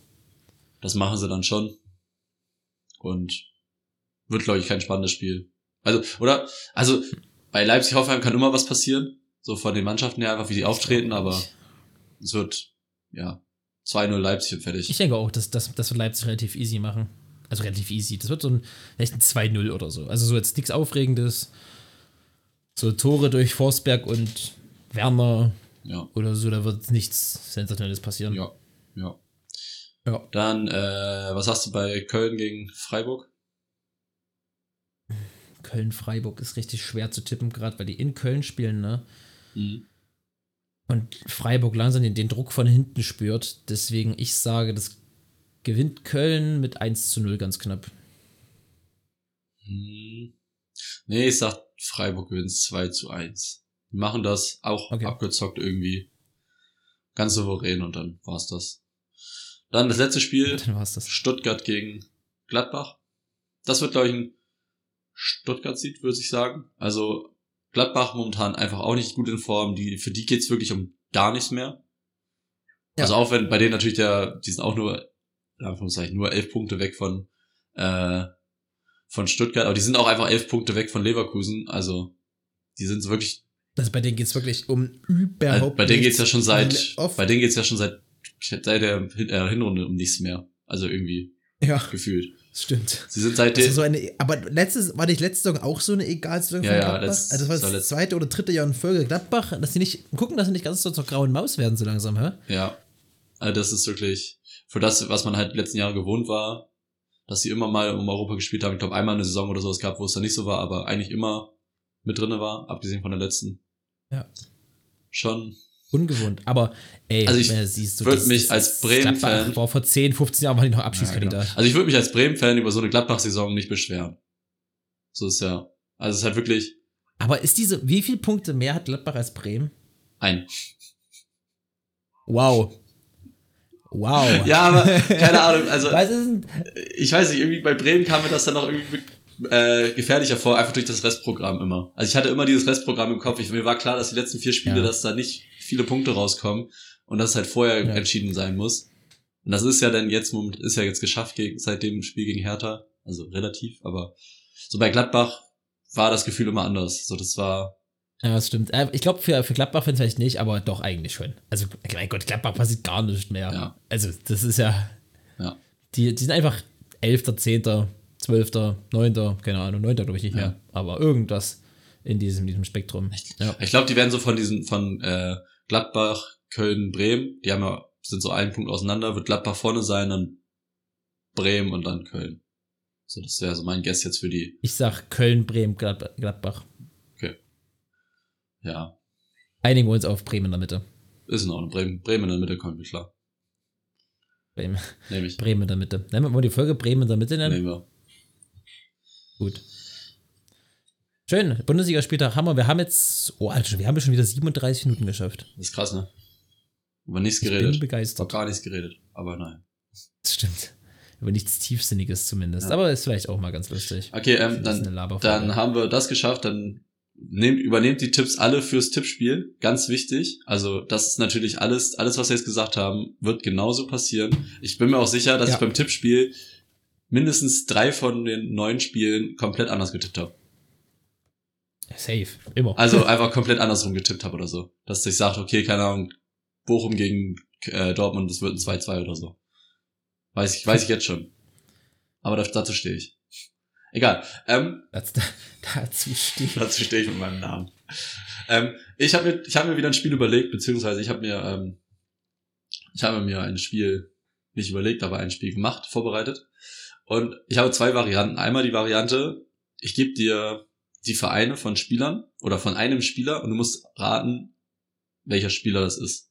das machen sie dann schon. Und wird, glaube ich, kein spannendes Spiel. Also, oder, also, bei Leipzig-Hoffenheim kann immer was passieren. So von den Mannschaften her, einfach wie sie auftreten, aber es wird, ja, 2-0 Leipzig und fertig. Ich denke auch, dass das, das wird Leipzig relativ easy machen. Also relativ easy. Das wird so ein, vielleicht ein 2-0 oder so. Also so jetzt nichts Aufregendes. So Tore durch Forsberg und Werner ja, oder so, da wird nichts Sensationelles passieren. ja, ja. Ja. Dann, äh, was hast du bei Köln gegen Freiburg? Köln-Freiburg ist richtig schwer zu tippen, gerade weil die in Köln spielen, ne? Mhm. Und Freiburg langsam den, den Druck von hinten spürt. Deswegen, ich sage, das gewinnt Köln mit 1 zu 0 ganz knapp. Hm. Nee, ich sag, Freiburg gewinnt 2 zu 1. Die machen das auch Okay. abgezockt irgendwie. Ganz souverän und dann war's das. Dann das letzte Spiel, Dann war's das. Stuttgart gegen Gladbach. Das wird, glaube ich, ein Stuttgart-Sieg, würde ich sagen. Also Gladbach momentan einfach auch nicht gut in Form. Die, für die geht's wirklich um gar nichts mehr. Ja. Also auch wenn bei denen natürlich der, die sind auch nur, in Anführungszeichen, nur elf Punkte weg von, äh, von Stuttgart, aber die sind auch einfach elf Punkte weg von Leverkusen. Also die sind wirklich Also bei denen geht es wirklich um überhaupt bei denen geht's nichts. ja schon seit, bei denen geht's ja schon seit, seit der äh, Hinrunde um nichts mehr. Also irgendwie Ja, gefühlt. stimmt. Sie sind seitdem. ist so eine, aber letztes, war nicht letzte Saison auch so eine Egal-Saison Ja, von ja, Gladbach? also das war das war das zweite oder dritte Jahr in Folge Gladbach, dass sie nicht, gucken, dass sie nicht ganz so zur grauen Maus werden so langsam, hä? Ja. Also das ist wirklich für das, was man halt die letzten Jahre gewohnt war, dass sie immer mal um Europa gespielt haben. Ich glaube, einmal eine Saison oder sowas gab, wo es dann nicht so war, aber eigentlich immer mit drinne war, abgesehen von der letzten. Ja. Schon. Ungewohnt. Aber ey, Also ich du siehst, du, würd mich als Bremen-Fan- vor 10, 15 Jahren war die noch Ja, Abschiedskandidat. genau. Also ich würde mich als Bremen-Fan über so eine Gladbach-Saison nicht beschweren. So ist ja. Also es ist halt wirklich Aber ist diese, wie viele Punkte mehr hat Gladbach als Bremen? ein. Wow. Wow. Ja, aber keine Ahnung, also Was ist denn? ich weiß nicht, irgendwie bei Bremen kam mir das dann noch irgendwie äh, gefährlicher vor, einfach durch das Restprogramm immer. Also ich hatte immer dieses Restprogramm im Kopf. Ich, mir war klar, dass die letzten vier Spiele, Ja. dass da nicht viele Punkte rauskommen und dass es halt vorher Ja. entschieden sein muss. Und das ist ja dann jetzt, moment- ist ja jetzt geschafft gegen, seit dem Spiel gegen Hertha. Also relativ, aber so bei Gladbach war das Gefühl immer anders. So, das war, Ja, das stimmt. Äh, Ich glaube, für, für Gladbach vielleicht nicht, aber doch eigentlich schon. Also, mein Gott, Gladbach passiert gar nicht mehr. Ja. Also, das ist ja. Ja. Die, die sind einfach 11., 10., 12., 9., keine Ahnung, 9. glaube ich nicht Ja. mehr. Aber irgendwas in diesem, diesem Spektrum. Ja. ich glaube, die werden so von diesen, von äh, Gladbach, Köln, Bremen, die haben ja, sind so einen Punkt auseinander, wird Gladbach vorne sein, dann Bremen und dann Köln. So, das wäre so mein Guess jetzt für die, Ich sag Köln, Bremen, Gladbach. Ja, Einigen wir uns auf Bremen in der Mitte. ist in Ordnung. Bremen, Bremen in der Mitte kommt mir klar. Bremen, Nehme ich. Bremen in der Mitte. Nennen wir mal die Folge Bremen in der Mitte nennen? Nehmen wir. Gut. Schön, Bundesligaspieltag Hammer. Wir haben jetzt, oh Alter, wir haben schon wieder 37 Minuten geschafft. Das ist krass, ne? Über nichts Ich bin geredet. Über begeistert. gar nichts geredet. Aber nein. Das stimmt. Über nichts Tiefsinniges zumindest. Ja. Aber ist vielleicht auch mal ganz lustig. Okay, ähm, dann, dann haben wir das geschafft. Dann nehmt, übernehmt die Tipps alle fürs Tippspiel. Ganz wichtig. Also, das ist natürlich alles, alles, was wir jetzt gesagt haben, wird genauso passieren. Ich bin mir auch sicher, dass Ja. ich beim Tippspiel mindestens drei von den neun Spielen komplett anders getippt habe. Safe. Immer. Also einfach komplett andersrum getippt habe oder so. Dass ich sage, okay, keine Ahnung, Bochum gegen äh, Dortmund, das wird ein 2-2 oder so. Weiß ich, weiß ich jetzt schon. Aber da, dazu stehe ich. Egal. Ähm, Das, dazu steht. dazu stehe ich mit meinem Namen. Ähm, ich habe mir, ich hab mir wieder ein Spiel überlegt, beziehungsweise ich habe mir, ähm, ich habe mir ein Spiel nicht überlegt, aber ein Spiel gemacht, vorbereitet. Und ich habe zwei Varianten. Einmal die Variante, ich gebe dir die Vereine von Spielern oder von einem Spieler und du musst raten, welcher Spieler das ist.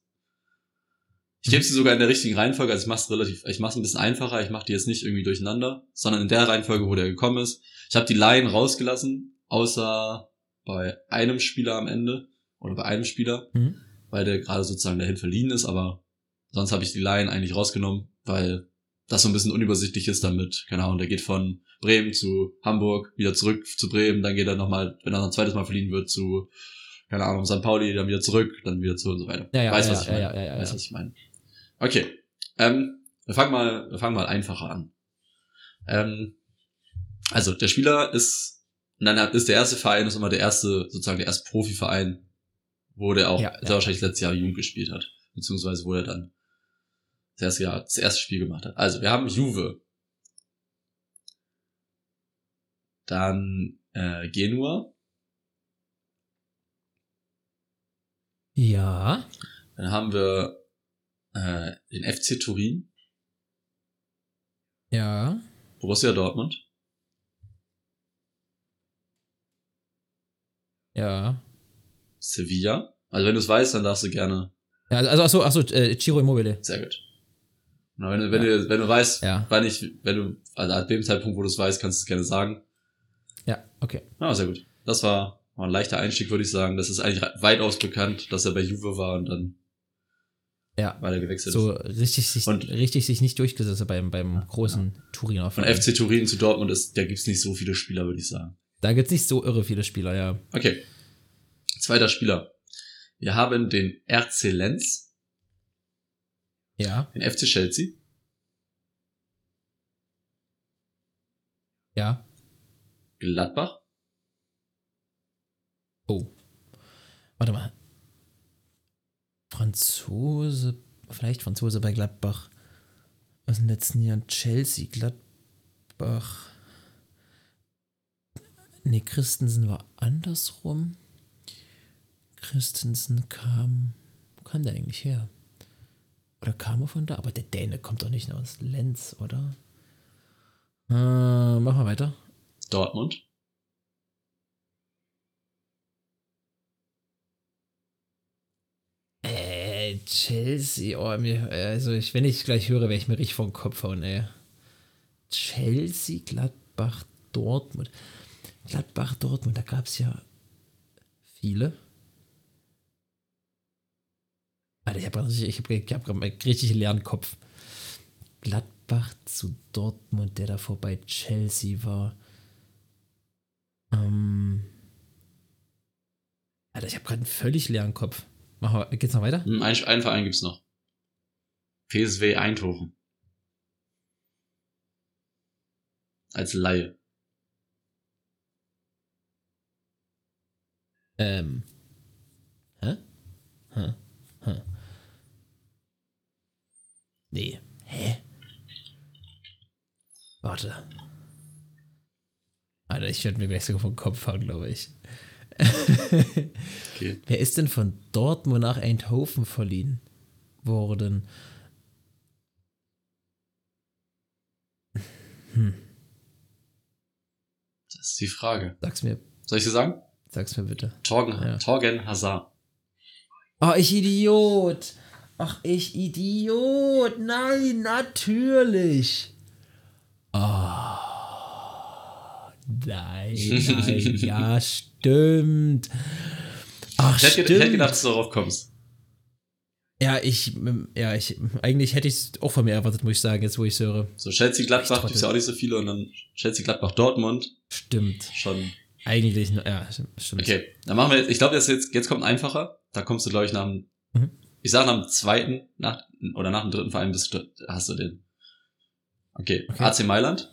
Ich gebe sie sogar in der richtigen Reihenfolge, also ich mache es relativ, ich mache es ein bisschen einfacher, ich mache die jetzt nicht irgendwie durcheinander, sondern in der Reihenfolge, wo der gekommen ist. Ich habe die Laien rausgelassen, außer bei einem Spieler am Ende oder bei einem Spieler, Mhm. weil der gerade sozusagen dahin verliehen ist, aber sonst habe ich die Laien eigentlich rausgenommen, weil das so ein bisschen unübersichtlich ist damit. Keine Ahnung, der geht von Bremen zu Hamburg, wieder zurück zu Bremen, dann geht er nochmal, wenn er noch ein zweites Mal verliehen wird, zu, keine Ahnung, St. Pauli, dann wieder zurück, dann wieder zu und so weiter. Ja, ja, Weißt, ja, was ich meine? ja, ja, ja, Weißt, ja. was ich meine? Okay. Ähm, wir fangen mal, wir fangen mal einfacher an. Ähm, also, der Spieler ist, dann ist der erste Verein, ist immer der erste, sozusagen der erste Profiverein, wo der auch Ja, sehr ja. wahrscheinlich letztes Jahr Jugend gespielt hat. Beziehungsweise wo er dann das erste Jahr, das erste Spiel gemacht hat. Also, wir haben Juve. Dann äh, Genua. Ja. Dann haben wir äh, den FC Turin, Ja. Borussia Dortmund, Ja. Sevilla. Also wenn du es weißt, dann darfst du gerne. Ja, also, achso, achso, äh, Ciro Immobile. Sehr gut. Und wenn du, wenn Ja. du, wenn du weißt, Ja. wann ich, wenn du, also ab dem Zeitpunkt, wo du es weißt, kannst du es gerne sagen. Ja, okay. Ah, sehr gut. Das war, war ein leichter Einstieg, würde ich sagen. Das ist eigentlich weitaus bekannt, dass er bei Juve war und dann Ja. weiter gewechselt So ist. richtig sich, Und- richtig sich nicht durchgesetzt beim, beim großen Turiner. Von. FC Turin zu Dortmund ist, da gibt's nicht so viele Spieler, würde ich sagen. Da gibt's nicht so irre viele Spieler, ja. Okay. Zweiter Spieler. Wir haben den RC Lenz, Ja, den FC Chelsea, ja. Gladbach, Oh. Warte mal. Franzose, vielleicht Franzose bei Gladbach. aus den letzten Jahren. Chelsea, Gladbach. Nee, Christensen war andersrum. Christensen kam. Wo kam der eigentlich her? Oder kam er von da? Aber der Däne kommt doch nicht aus Lenz, oder? Äh, mach mal weiter. Dortmund. Äh, Chelsea, oh, mir, also ich, wenn ich gleich höre, werde ich mir richtig vor den Kopf hauen, ey. Chelsea, Gladbach, Dortmund. Gladbach, Dortmund, da gab es ja viele. Alter, ich habe ich hab, ich hab richtig leeren Kopf. Gladbach zu Dortmund, der davor bei Chelsea war. Ähm. Alter, ich habe gerade einen völlig leeren Kopf. Mach mal, geht's noch weiter? Hm, Ein, einen Verein gibt's noch. PSW Eindhoven. Als Laie. Ähm. Hä? Hä? Hä? Nee. Hä? Warte. Alter, ich werde mir gleich sogar vom Kopf hauen, glaube ich. Okay. Wer ist denn von Dortmund nach Eindhoven verliehen worden? Das ist die Frage. Sag's mir, Soll ich dir sagen? sag's mir bitte. Torgen, Ja. Torgen Hazard. Oh, ich Idiot! Ach, ich Idiot! Nein, natürlich! Oh. Nein, nein, ja, stimmt. Ach, Ich hätte, stimmt. ich hätte gedacht, dass du darauf kommst. ja, ich, ja, ich, eigentlich hätte ich es auch von mir erwartet, muss ich sagen, jetzt wo ich höre. So Chelsea Gladbach trottel. gibt's ja auch nicht so viele und dann Chelsea Gladbach Dortmund Stimmt. schon. Eigentlich, ja, stimmt. Okay, dann machen wir jetzt, ich glaube, jetzt, jetzt, kommt ein einfacher. Da kommst du, glaube ich, nach dem, Mhm. ich sag nach dem zweiten, nach, oder nach dem dritten Verein bist du, hast du den. Okay, Okay. AC Mailand.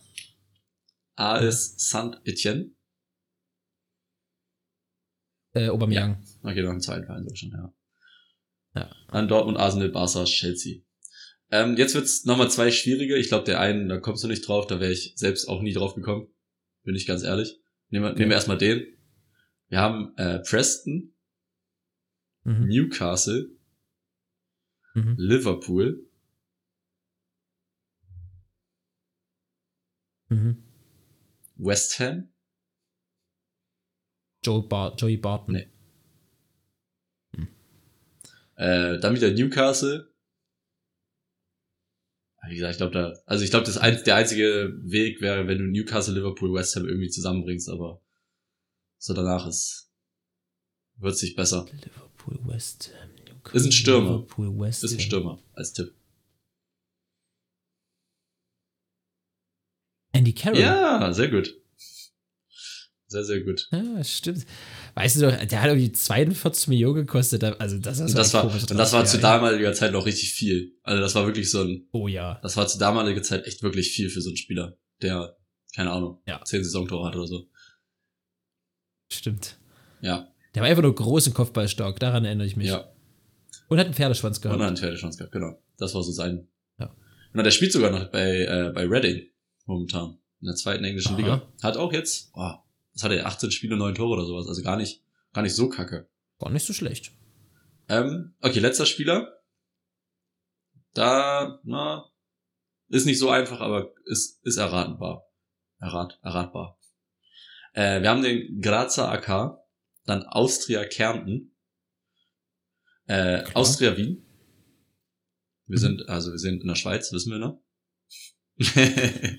AS Saint-Etienne. Äh, Aubameyang. Okay, noch einen zweiten Verein schon, ja. Ja. Dann Dortmund, Arsenal, Barca, Chelsea. Ähm, jetzt wird's nochmal zwei schwierige. Ich glaube, der einen, da kommst du nicht drauf, da wäre ich selbst auch nie drauf gekommen. Bin ich ganz ehrlich. Nehmen wir, nehmen wir erstmal den. Wir haben äh, Preston, Mhm. Newcastle, Mhm. Liverpool, Mhm. West Ham, Joe Bar Joey Barton. Nee. äh, dann wieder Newcastle. Wie gesagt, ich glaube da, also ich glaube, das ein, der einzige Weg wäre, wenn du Newcastle, Liverpool, West Ham irgendwie zusammenbringst, aber so danach ist, wird sich besser. Liverpool, West Ham. Newcastle, Ist ein Stürmer. Liverpool, West Ist ein Ham. Stürmer als Tipp. Andy Carroll. Ja, sehr gut. Sehr, sehr gut. Ja, stimmt. Weißt du doch, der hat irgendwie 42 Millionen gekostet. Also das, ist Und das war, und das war zu Transfer, ey. damaliger Zeit noch richtig viel. Also das war wirklich so ein, Oh ja. das war zu damaliger Zeit echt wirklich viel für so einen Spieler, der, keine Ahnung, Ja. zehn Saisontore hat oder so. Stimmt. Ja, Der war einfach nur groß und Kopfballstark. Daran erinnere ich mich. ja. Und hat einen Pferdeschwanz Und gehabt. er hat einen Pferdechance gehabt, genau. Das war so sein. Ja. Und der spielt sogar noch bei, äh, bei Reading momentan. In der zweiten englischen Aha. Liga. Hat auch jetzt, oh, was hat er, 18 Spiele, 9 Tore oder sowas. Also gar nicht, gar nicht so kacke. War nicht so schlecht. Ähm, okay, letzter Spieler. Da, na, ist nicht so einfach, aber ist, ist erratenbar. Errat, erratbar. Äh, wir haben den Grazer AK, dann Austria Kärnten, äh, Klar. Austria Wien. Wir Mhm. sind, also wir sind in der Schweiz, wissen wir noch.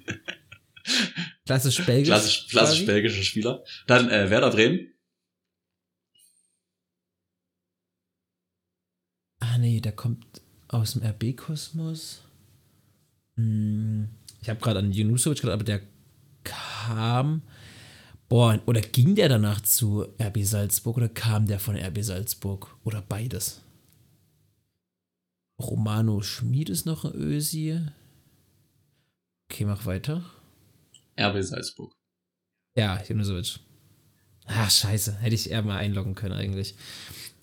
Klassisch belgisch. klassisch, klassisch belgischer Spieler. Dann äh, Werder Bremen. Ah nee, der kommt aus dem RB-Kosmos. Hm, ich habe gerade an Junusovic gedacht, aber der kam. Boah, oder ging der danach zu RB Salzburg oder kam der von RB Salzburg? Oder beides? Romano Schmid ist noch ein Ösi. Okay, mach weiter. RB Salzburg. Ja, Junusovic. Ah, scheiße. Hätte ich eher mal einloggen können eigentlich.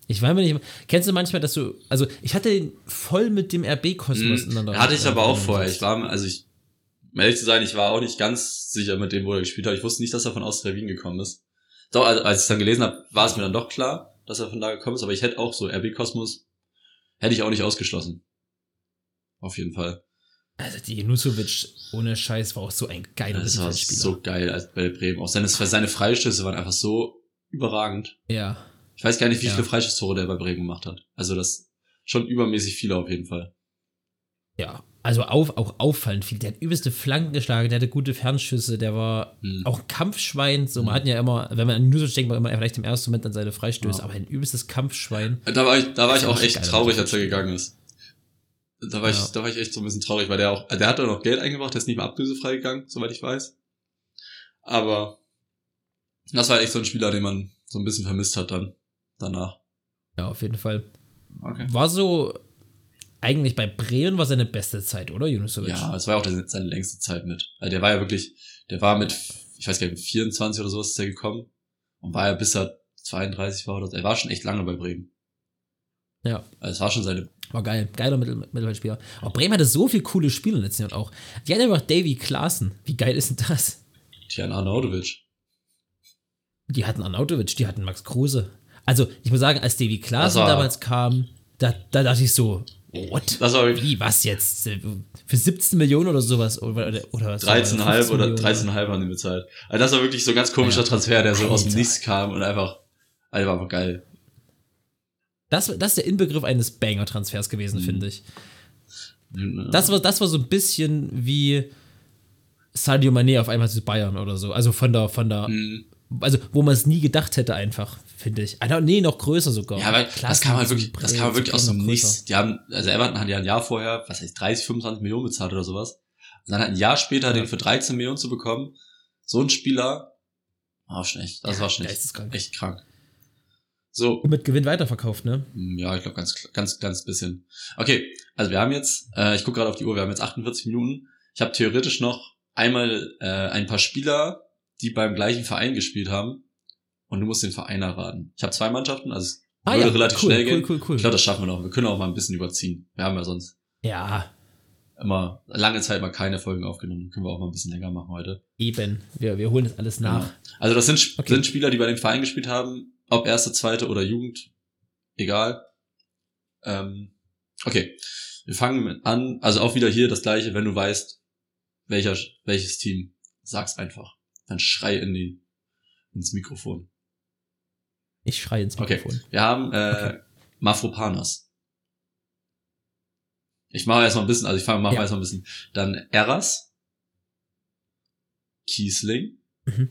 Ich war mir nicht. Kennst du manchmal, dass du. Also, ich hatte den voll mit dem RB-Kosmos Mhm. ineinander. Hatte ich aber auch vorher. Ich war, also ich, um ehrlich zu sein, ich war auch nicht ganz sicher mit dem, wo er gespielt hat. Ich wusste nicht, dass er von Austria Wien gekommen ist. Doch, also, als ich es dann gelesen habe, war es mir dann doch klar, dass er von da gekommen ist. Aber ich hätte auch so RB Kosmos, hätte ich auch nicht ausgeschlossen. Auf jeden Fall. Also, die Junusovic ohne Scheiß war auch so ein geiler Das war so geil als bei Bremen. Auch seine, seine Freistöße waren einfach so überragend. Ja. Ich weiß gar nicht, wie Ja. viele Freistoßtore der bei Bremen gemacht hat. Also das schon übermäßig viele auf jeden Fall. Ja. Also, auf, auch auffallend viel. Der hat übelste Flanken geschlagen, der hatte gute Fernschüsse, der war Hm. auch ein Kampfschwein. So, man Mhm. hat ja immer, wenn man an Junusovic denkt, man immer vielleicht im ersten Moment an seine Freistöße, Ja. aber ein übelstes Kampfschwein. Da war ich, da war ich Das auch echt traurig, als er gegangen ist. Da war Ja. ich, da war ich echt so ein bisschen traurig, weil der auch, der hat da noch Geld eingebracht, der ist nicht mehr ablösefrei gegangen, soweit ich weiß. Aber das war echt so ein Spieler, den man so ein bisschen vermisst hat dann, danach. Ja, auf jeden Fall. Okay. War so, eigentlich bei Bremen war seine beste Zeit, oder, Junusovic? Ja, es war auch der- seine längste Zeit mit. Also der war ja wirklich, der war mit, ich weiß gar nicht, mit 24 oder sowas ist der gekommen. Und war ja bis er 32 war oder so. Er war schon echt lange bei Bremen. Ja. Also es war schon seine, War geil. Geiler Mittel Mittelfeldspieler. Aber Bremen hatte so viele coole Spieler letzten Jahr auch. Die hatten einfach Davy Klaassen. Wie geil ist denn das? Tijan Arnautovic. Die hatten Arnautovic, die hatten Max Kruse. Also, ich muss sagen, als Davy Klaassen war- damals kam, da, da dachte ich so, what? Das war Wie, was jetzt? Für 17 Millionen oder sowas? Oder, oder, was? 13,5 15 oder Millionen? 13,5 haben die bezahlt. Also das war wirklich so ein ganz komischer Ja. Transfer, der so aus dem Alter. Nichts kam und einfach, also war einfach geil. Das, das ist der Inbegriff eines Banger-Transfers gewesen, Mhm. finde ich. Das, war, das war so ein bisschen wie Sadio Mané auf einmal zu Bayern oder so. Also von der, von der, Mhm. also wo man es nie gedacht hätte einfach, finde ich. Ah, nee, noch größer sogar. ja, aber Klar, das kam halt so wirklich, das kam halt wirklich aus dem. Nichts. Die haben, also Everton hat ja ein Jahr vorher, was heißt 30, 25 Millionen bezahlt oder sowas. Und dann halt ein Jahr später Ja. den für 13 Millionen zu bekommen, so ein Spieler, war schon echt, das Ja, war schon echt, geisteskrank. echt krank. So, Und mit Gewinn weiterverkauft, ne? Hm, Ja, ich glaube ganz, ganz, ganz bisschen. Okay, also wir haben jetzt, äh, ich gucke gerade auf die Uhr, wir haben jetzt 48 Minuten. Ich habe theoretisch noch einmal äh, ein paar Spieler, die beim gleichen Verein gespielt haben. Und du musst den Verein erraten. Ich habe zwei Mannschaften, also es würde relativ cool, schnell cool, gehen. Cool, cool, Ich glaube, das schaffen wir noch. Wir können auch mal ein bisschen überziehen. Wir haben ja sonst Ja, immer lange Zeit mal keine Folgen aufgenommen. Können wir auch mal ein bisschen länger machen heute. eben. Wir, wir holen das alles nach. Ja. Also das sind, Okay. sind Spieler, die bei dem Verein gespielt haben, ob erste, zweite oder Jugend, egal. Ähm, okay, wir fangen an, also auch wieder hier das gleiche, wenn du weißt, welcher, welches Team, sag's einfach. Dann schrei in die, ins Mikrofon. Ich schreie ins Okay. Mikrofon. Wir haben äh, Okay. Mafropanos. Ich mache erstmal ein bisschen, also ich fange mach Ja. erstmal ein bisschen. Dann Eras, Kiesling, Mhm.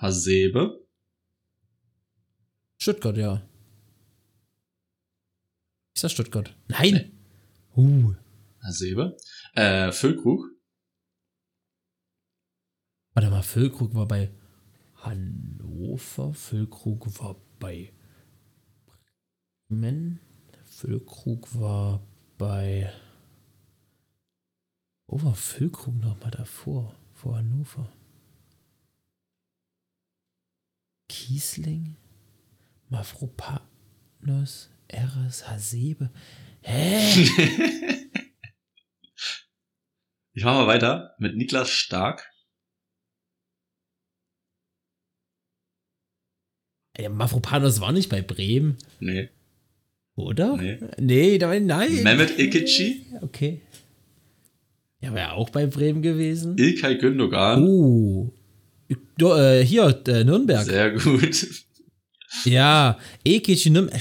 Hasebe, Stuttgart, ja. Ist das Stuttgart? Nein! Uh. Hasebe, äh, Füllkrug, Warte mal, Füllkrug war bei Hannover, Füllkrug war bei Bremen, Füllkrug war bei. Wo war Füllkrug nochmal davor? Vor Hannover? Kiesling? Mavropanos? Eras? Hasebe? Hä? ich mache mal weiter mit Niklas Stark, Ja, Mavropanos war nicht bei Bremen, nee, oder? Nee. Nee, nein, nein. Mehmet Ikici, Okay. Ja, wäre auch bei Bremen gewesen. Ilkay Gündogan, Uh. Du, äh, hier, äh, Nürnberg. sehr gut. Ja, Ekic Nürnberg.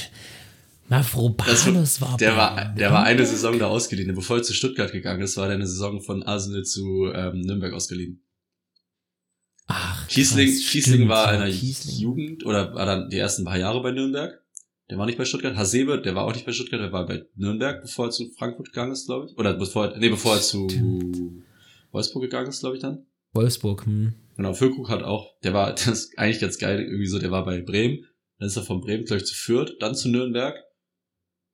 Mavropanos war Der war, der war eine? Saison da ausgeliehen. Bevor er zu Stuttgart gegangen ist, war der eine Saison von Arsenal zu ähm, Nürnberg ausgeliehen. Ach, Kiesling, krass, Kiesling stimmt, war ja, in der Kiesling. Jugend oder war dann die ersten paar Jahre bei Nürnberg. Der war nicht bei Stuttgart. Hasebe, der war auch nicht bei Stuttgart, der war bei Nürnberg, bevor er zu Frankfurt gegangen ist, glaube ich. Oder bevor er, nee, bevor er zu Stimmt. Wolfsburg gegangen ist, glaube ich dann. Wolfsburg, hm. Genau, Füllkrug hat auch, der war, das ist eigentlich ganz geil, irgendwie so, der war bei Bremen, dann ist er von Bremen gleich zu Fürth, dann zu Nürnberg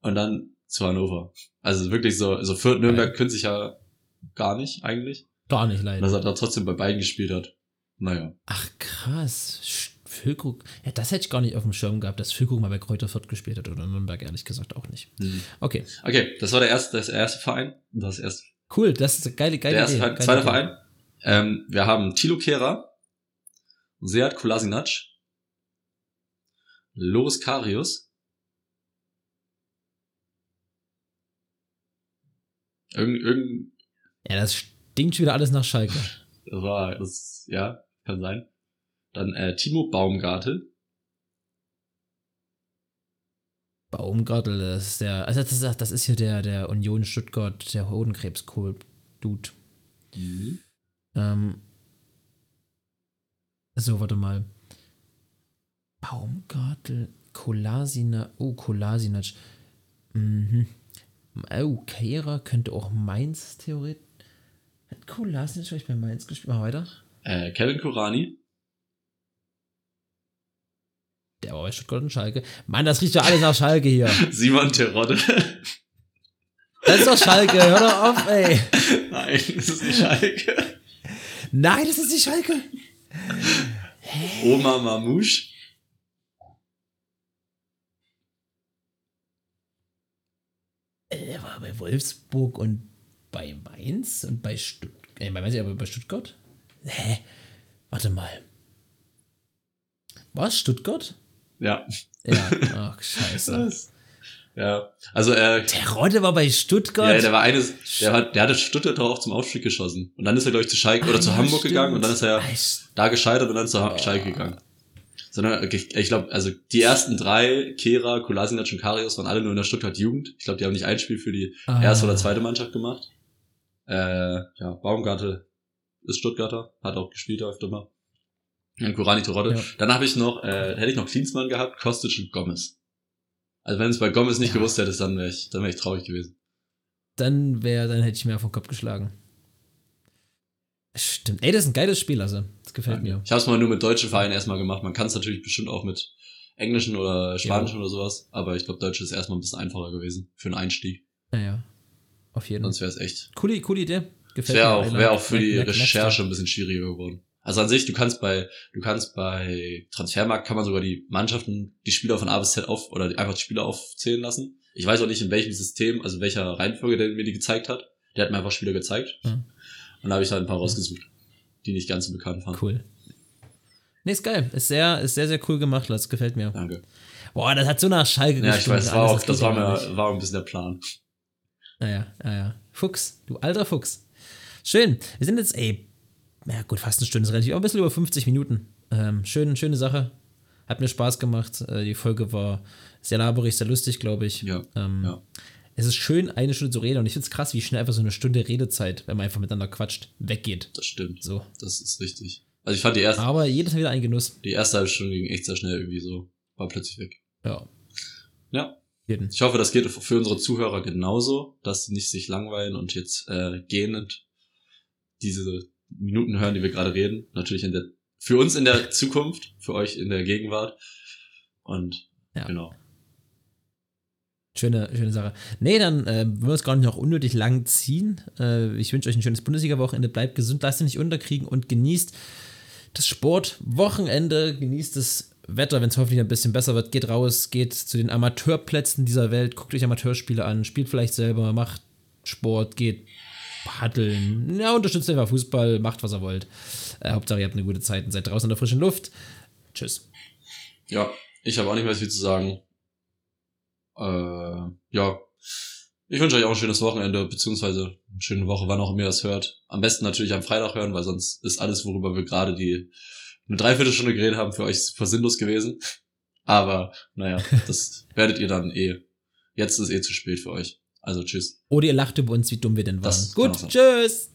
und dann zu Hannover. Also wirklich so, also Fürth, Nürnberg können sich ja gar nicht eigentlich. Gar nicht leider. dass er da trotzdem bei beiden gespielt hat. naja. Ach, krass. Füllkrug. Ja, das hätte ich gar nicht auf dem Schirm gehabt, dass Füllkrug mal bei Kräuter Fürth gespielt hat oder Nürnberg, ehrlich gesagt auch nicht. Hm. Okay, Okay, das war der erste, das erste Verein. Das erste, cool. Das ist eine geile, geile der erste Idee. Verein. Zweiter. Verein. Ähm, wir haben Tilo Kehrer, Seat Kolasinac, Loris Karius, irgend, irgend, Ja, das stinkt schon wieder alles nach Schalke. das war, das, ja, kann sein. Dann äh, Timo Baumgartel, Baumgartel, das ist der, also das ist, das ist hier der, der Union Stuttgart, der Hodenkrebs-Dude. Ähm, so, warte mal. Baumgartel, Kolasina, oh, Kolasinac. Mhm. Oh, Kehrer könnte auch Mainz theoretisch. Hat Kolasinac vielleicht bei Mainz gespielt? Mal weiter. äh, Kevin Kurani, Der war bei Stuttgart und Schalke. Mann, das riecht ja alles nach Schalke hier. Simon Terodde. Das ist doch Schalke, hör doch auf, ey. Nein, das ist nicht Schalke. Nein, das ist nicht Schalke. Oma Mamouche, Er war bei Wolfsburg und bei Mainz und bei Stuttgart. Äh, bei Mainz, aber bei Stuttgart? Hä? Warte mal. War es Stuttgart? ja. Ja, ach, scheiße. Ja, also äh, Der Rodde war bei Stuttgart? Ja, der war eines, der hat, der hatte Stuttgart auch zum Aufstieg geschossen. Und dann ist er, glaube ich, zu Schalke oder Ah, zu ja, Hamburg stimmt. gegangen und dann ist er st- da gescheitert und dann zu Ha- Schalke gegangen. Sondern ich, ich glaube, also die ersten drei, Kehra, Kolasinac und Karius, waren alle nur in der Stuttgart Jugend. Ich glaube, die haben nicht ein Spiel für die Ah. erste oder zweite Mannschaft gemacht. Äh, ja, Baumgartel ist Stuttgarter, hat auch gespielt öfter mal. Kurani Terodde. Ja. Dann habe ich noch, äh, hätte ich noch Klinsmann gehabt, Kostic und Gomez. Also wenn es bei Gomez nicht gewusst hättest, dann wäre ich, dann wäre ich traurig gewesen. Dann wäre, dann hätte ich mir auf den Kopf geschlagen. Stimmt. Ey, das ist ein geiles Spiel, also. Das gefällt mir. Ich habe es mal nur mit deutschen Vereinen erstmal gemacht. Man kann es natürlich bestimmt auch mit englischen oder spanischen oder sowas, aber ich glaube, Deutsch ist erstmal ein bisschen einfacher gewesen für einen Einstieg. Naja. Auf jeden Fall. Sonst wäre es echt. Coole, coole Idee. Gefällt wäre mir. auch, Einer. wär auch für die Recherche ein bisschen schwieriger geworden. Also an sich, du kannst bei, du kannst bei Transfermarkt kann man sogar die Mannschaften, die Spieler von A bis Z auf oder die- einfach die Spieler aufzählen lassen. Ich weiß auch nicht, in welchem System, also welcher Reihenfolge der mir die gezeigt hat. Der hat mir einfach Spieler gezeigt. Mhm. Und da habe ich halt ein paar rausgesucht, die nicht ganz so bekannt waren. Cool. Nee, ist geil. Ist sehr, ist sehr, sehr cool gemacht, das gefällt mir. Danke. Boah, das hat so nach Schalke Ja, ich weiß, das war auch, das geht war mir, war ein bisschen der Plan. Naja, naja. Fuchs, du alter Fuchs. Schön. Wir sind jetzt, ey, ja gut, fast eine Stunde ist relativ, aber ein bisschen über 50 Minuten. Ähm, schön, schöne Sache. Hat mir Spaß gemacht. Äh, die Folge war sehr laberig, sehr lustig, glaube ich. Ja, Ähm, ja. Es ist schön, eine Stunde zu reden und ich finde es krass, wie schnell einfach so eine Stunde Redezeit, wenn man einfach miteinander quatscht, weggeht. Das stimmt. So. Das ist richtig. Also ich fand die erste, Aber jedes Mal wieder ein Genuss. die erste halbe Stunde ging echt sehr schnell irgendwie so, war plötzlich weg. Ja. Ja. Jeden. Ich hoffe, das geht für unsere Zuhörer genauso, dass sie nicht sich langweilen und jetzt äh, gähnend diese Minuten hören, die wir gerade reden. Natürlich in der, für uns in der Zukunft, für euch in der Gegenwart. Und Ja. genau. Schöne, schöne Sache. Nee, dann äh, wollen wir es gar nicht noch unnötig lang ziehen. Äh, ich wünsche euch ein schönes Bundesliga-Wochenende. Bleibt gesund, lasst euch nicht unterkriegen und genießt das Sportwochenende, genießt das Wetter, wenn es hoffentlich ein bisschen besser wird. Geht raus, geht zu den Amateurplätzen dieser Welt, guckt euch Amateurspiele an, spielt vielleicht selber, macht Sport, geht paddeln, ja, unterstützt einfach Fußball, macht was ihr wollt. Äh, Hauptsache, ihr habt eine gute Zeit und seid draußen in der frischen Luft. Tschüss. Ja, ich habe auch nicht mehr viel zu sagen. Äh, ja. Ich wünsche euch auch ein schönes Wochenende, beziehungsweise eine schöne Woche, wann auch immer ihr das hört. Am besten natürlich am Freitag hören, weil sonst ist alles, worüber wir gerade die eine Dreiviertelstunde geredet haben, für euch super sinnlos gewesen. Aber naja, das werdet ihr dann eh. Jetzt ist eh zu spät für euch. Also tschüss. Oder ihr lacht über uns, wie dumm wir denn waren. Das Gut, tschüss.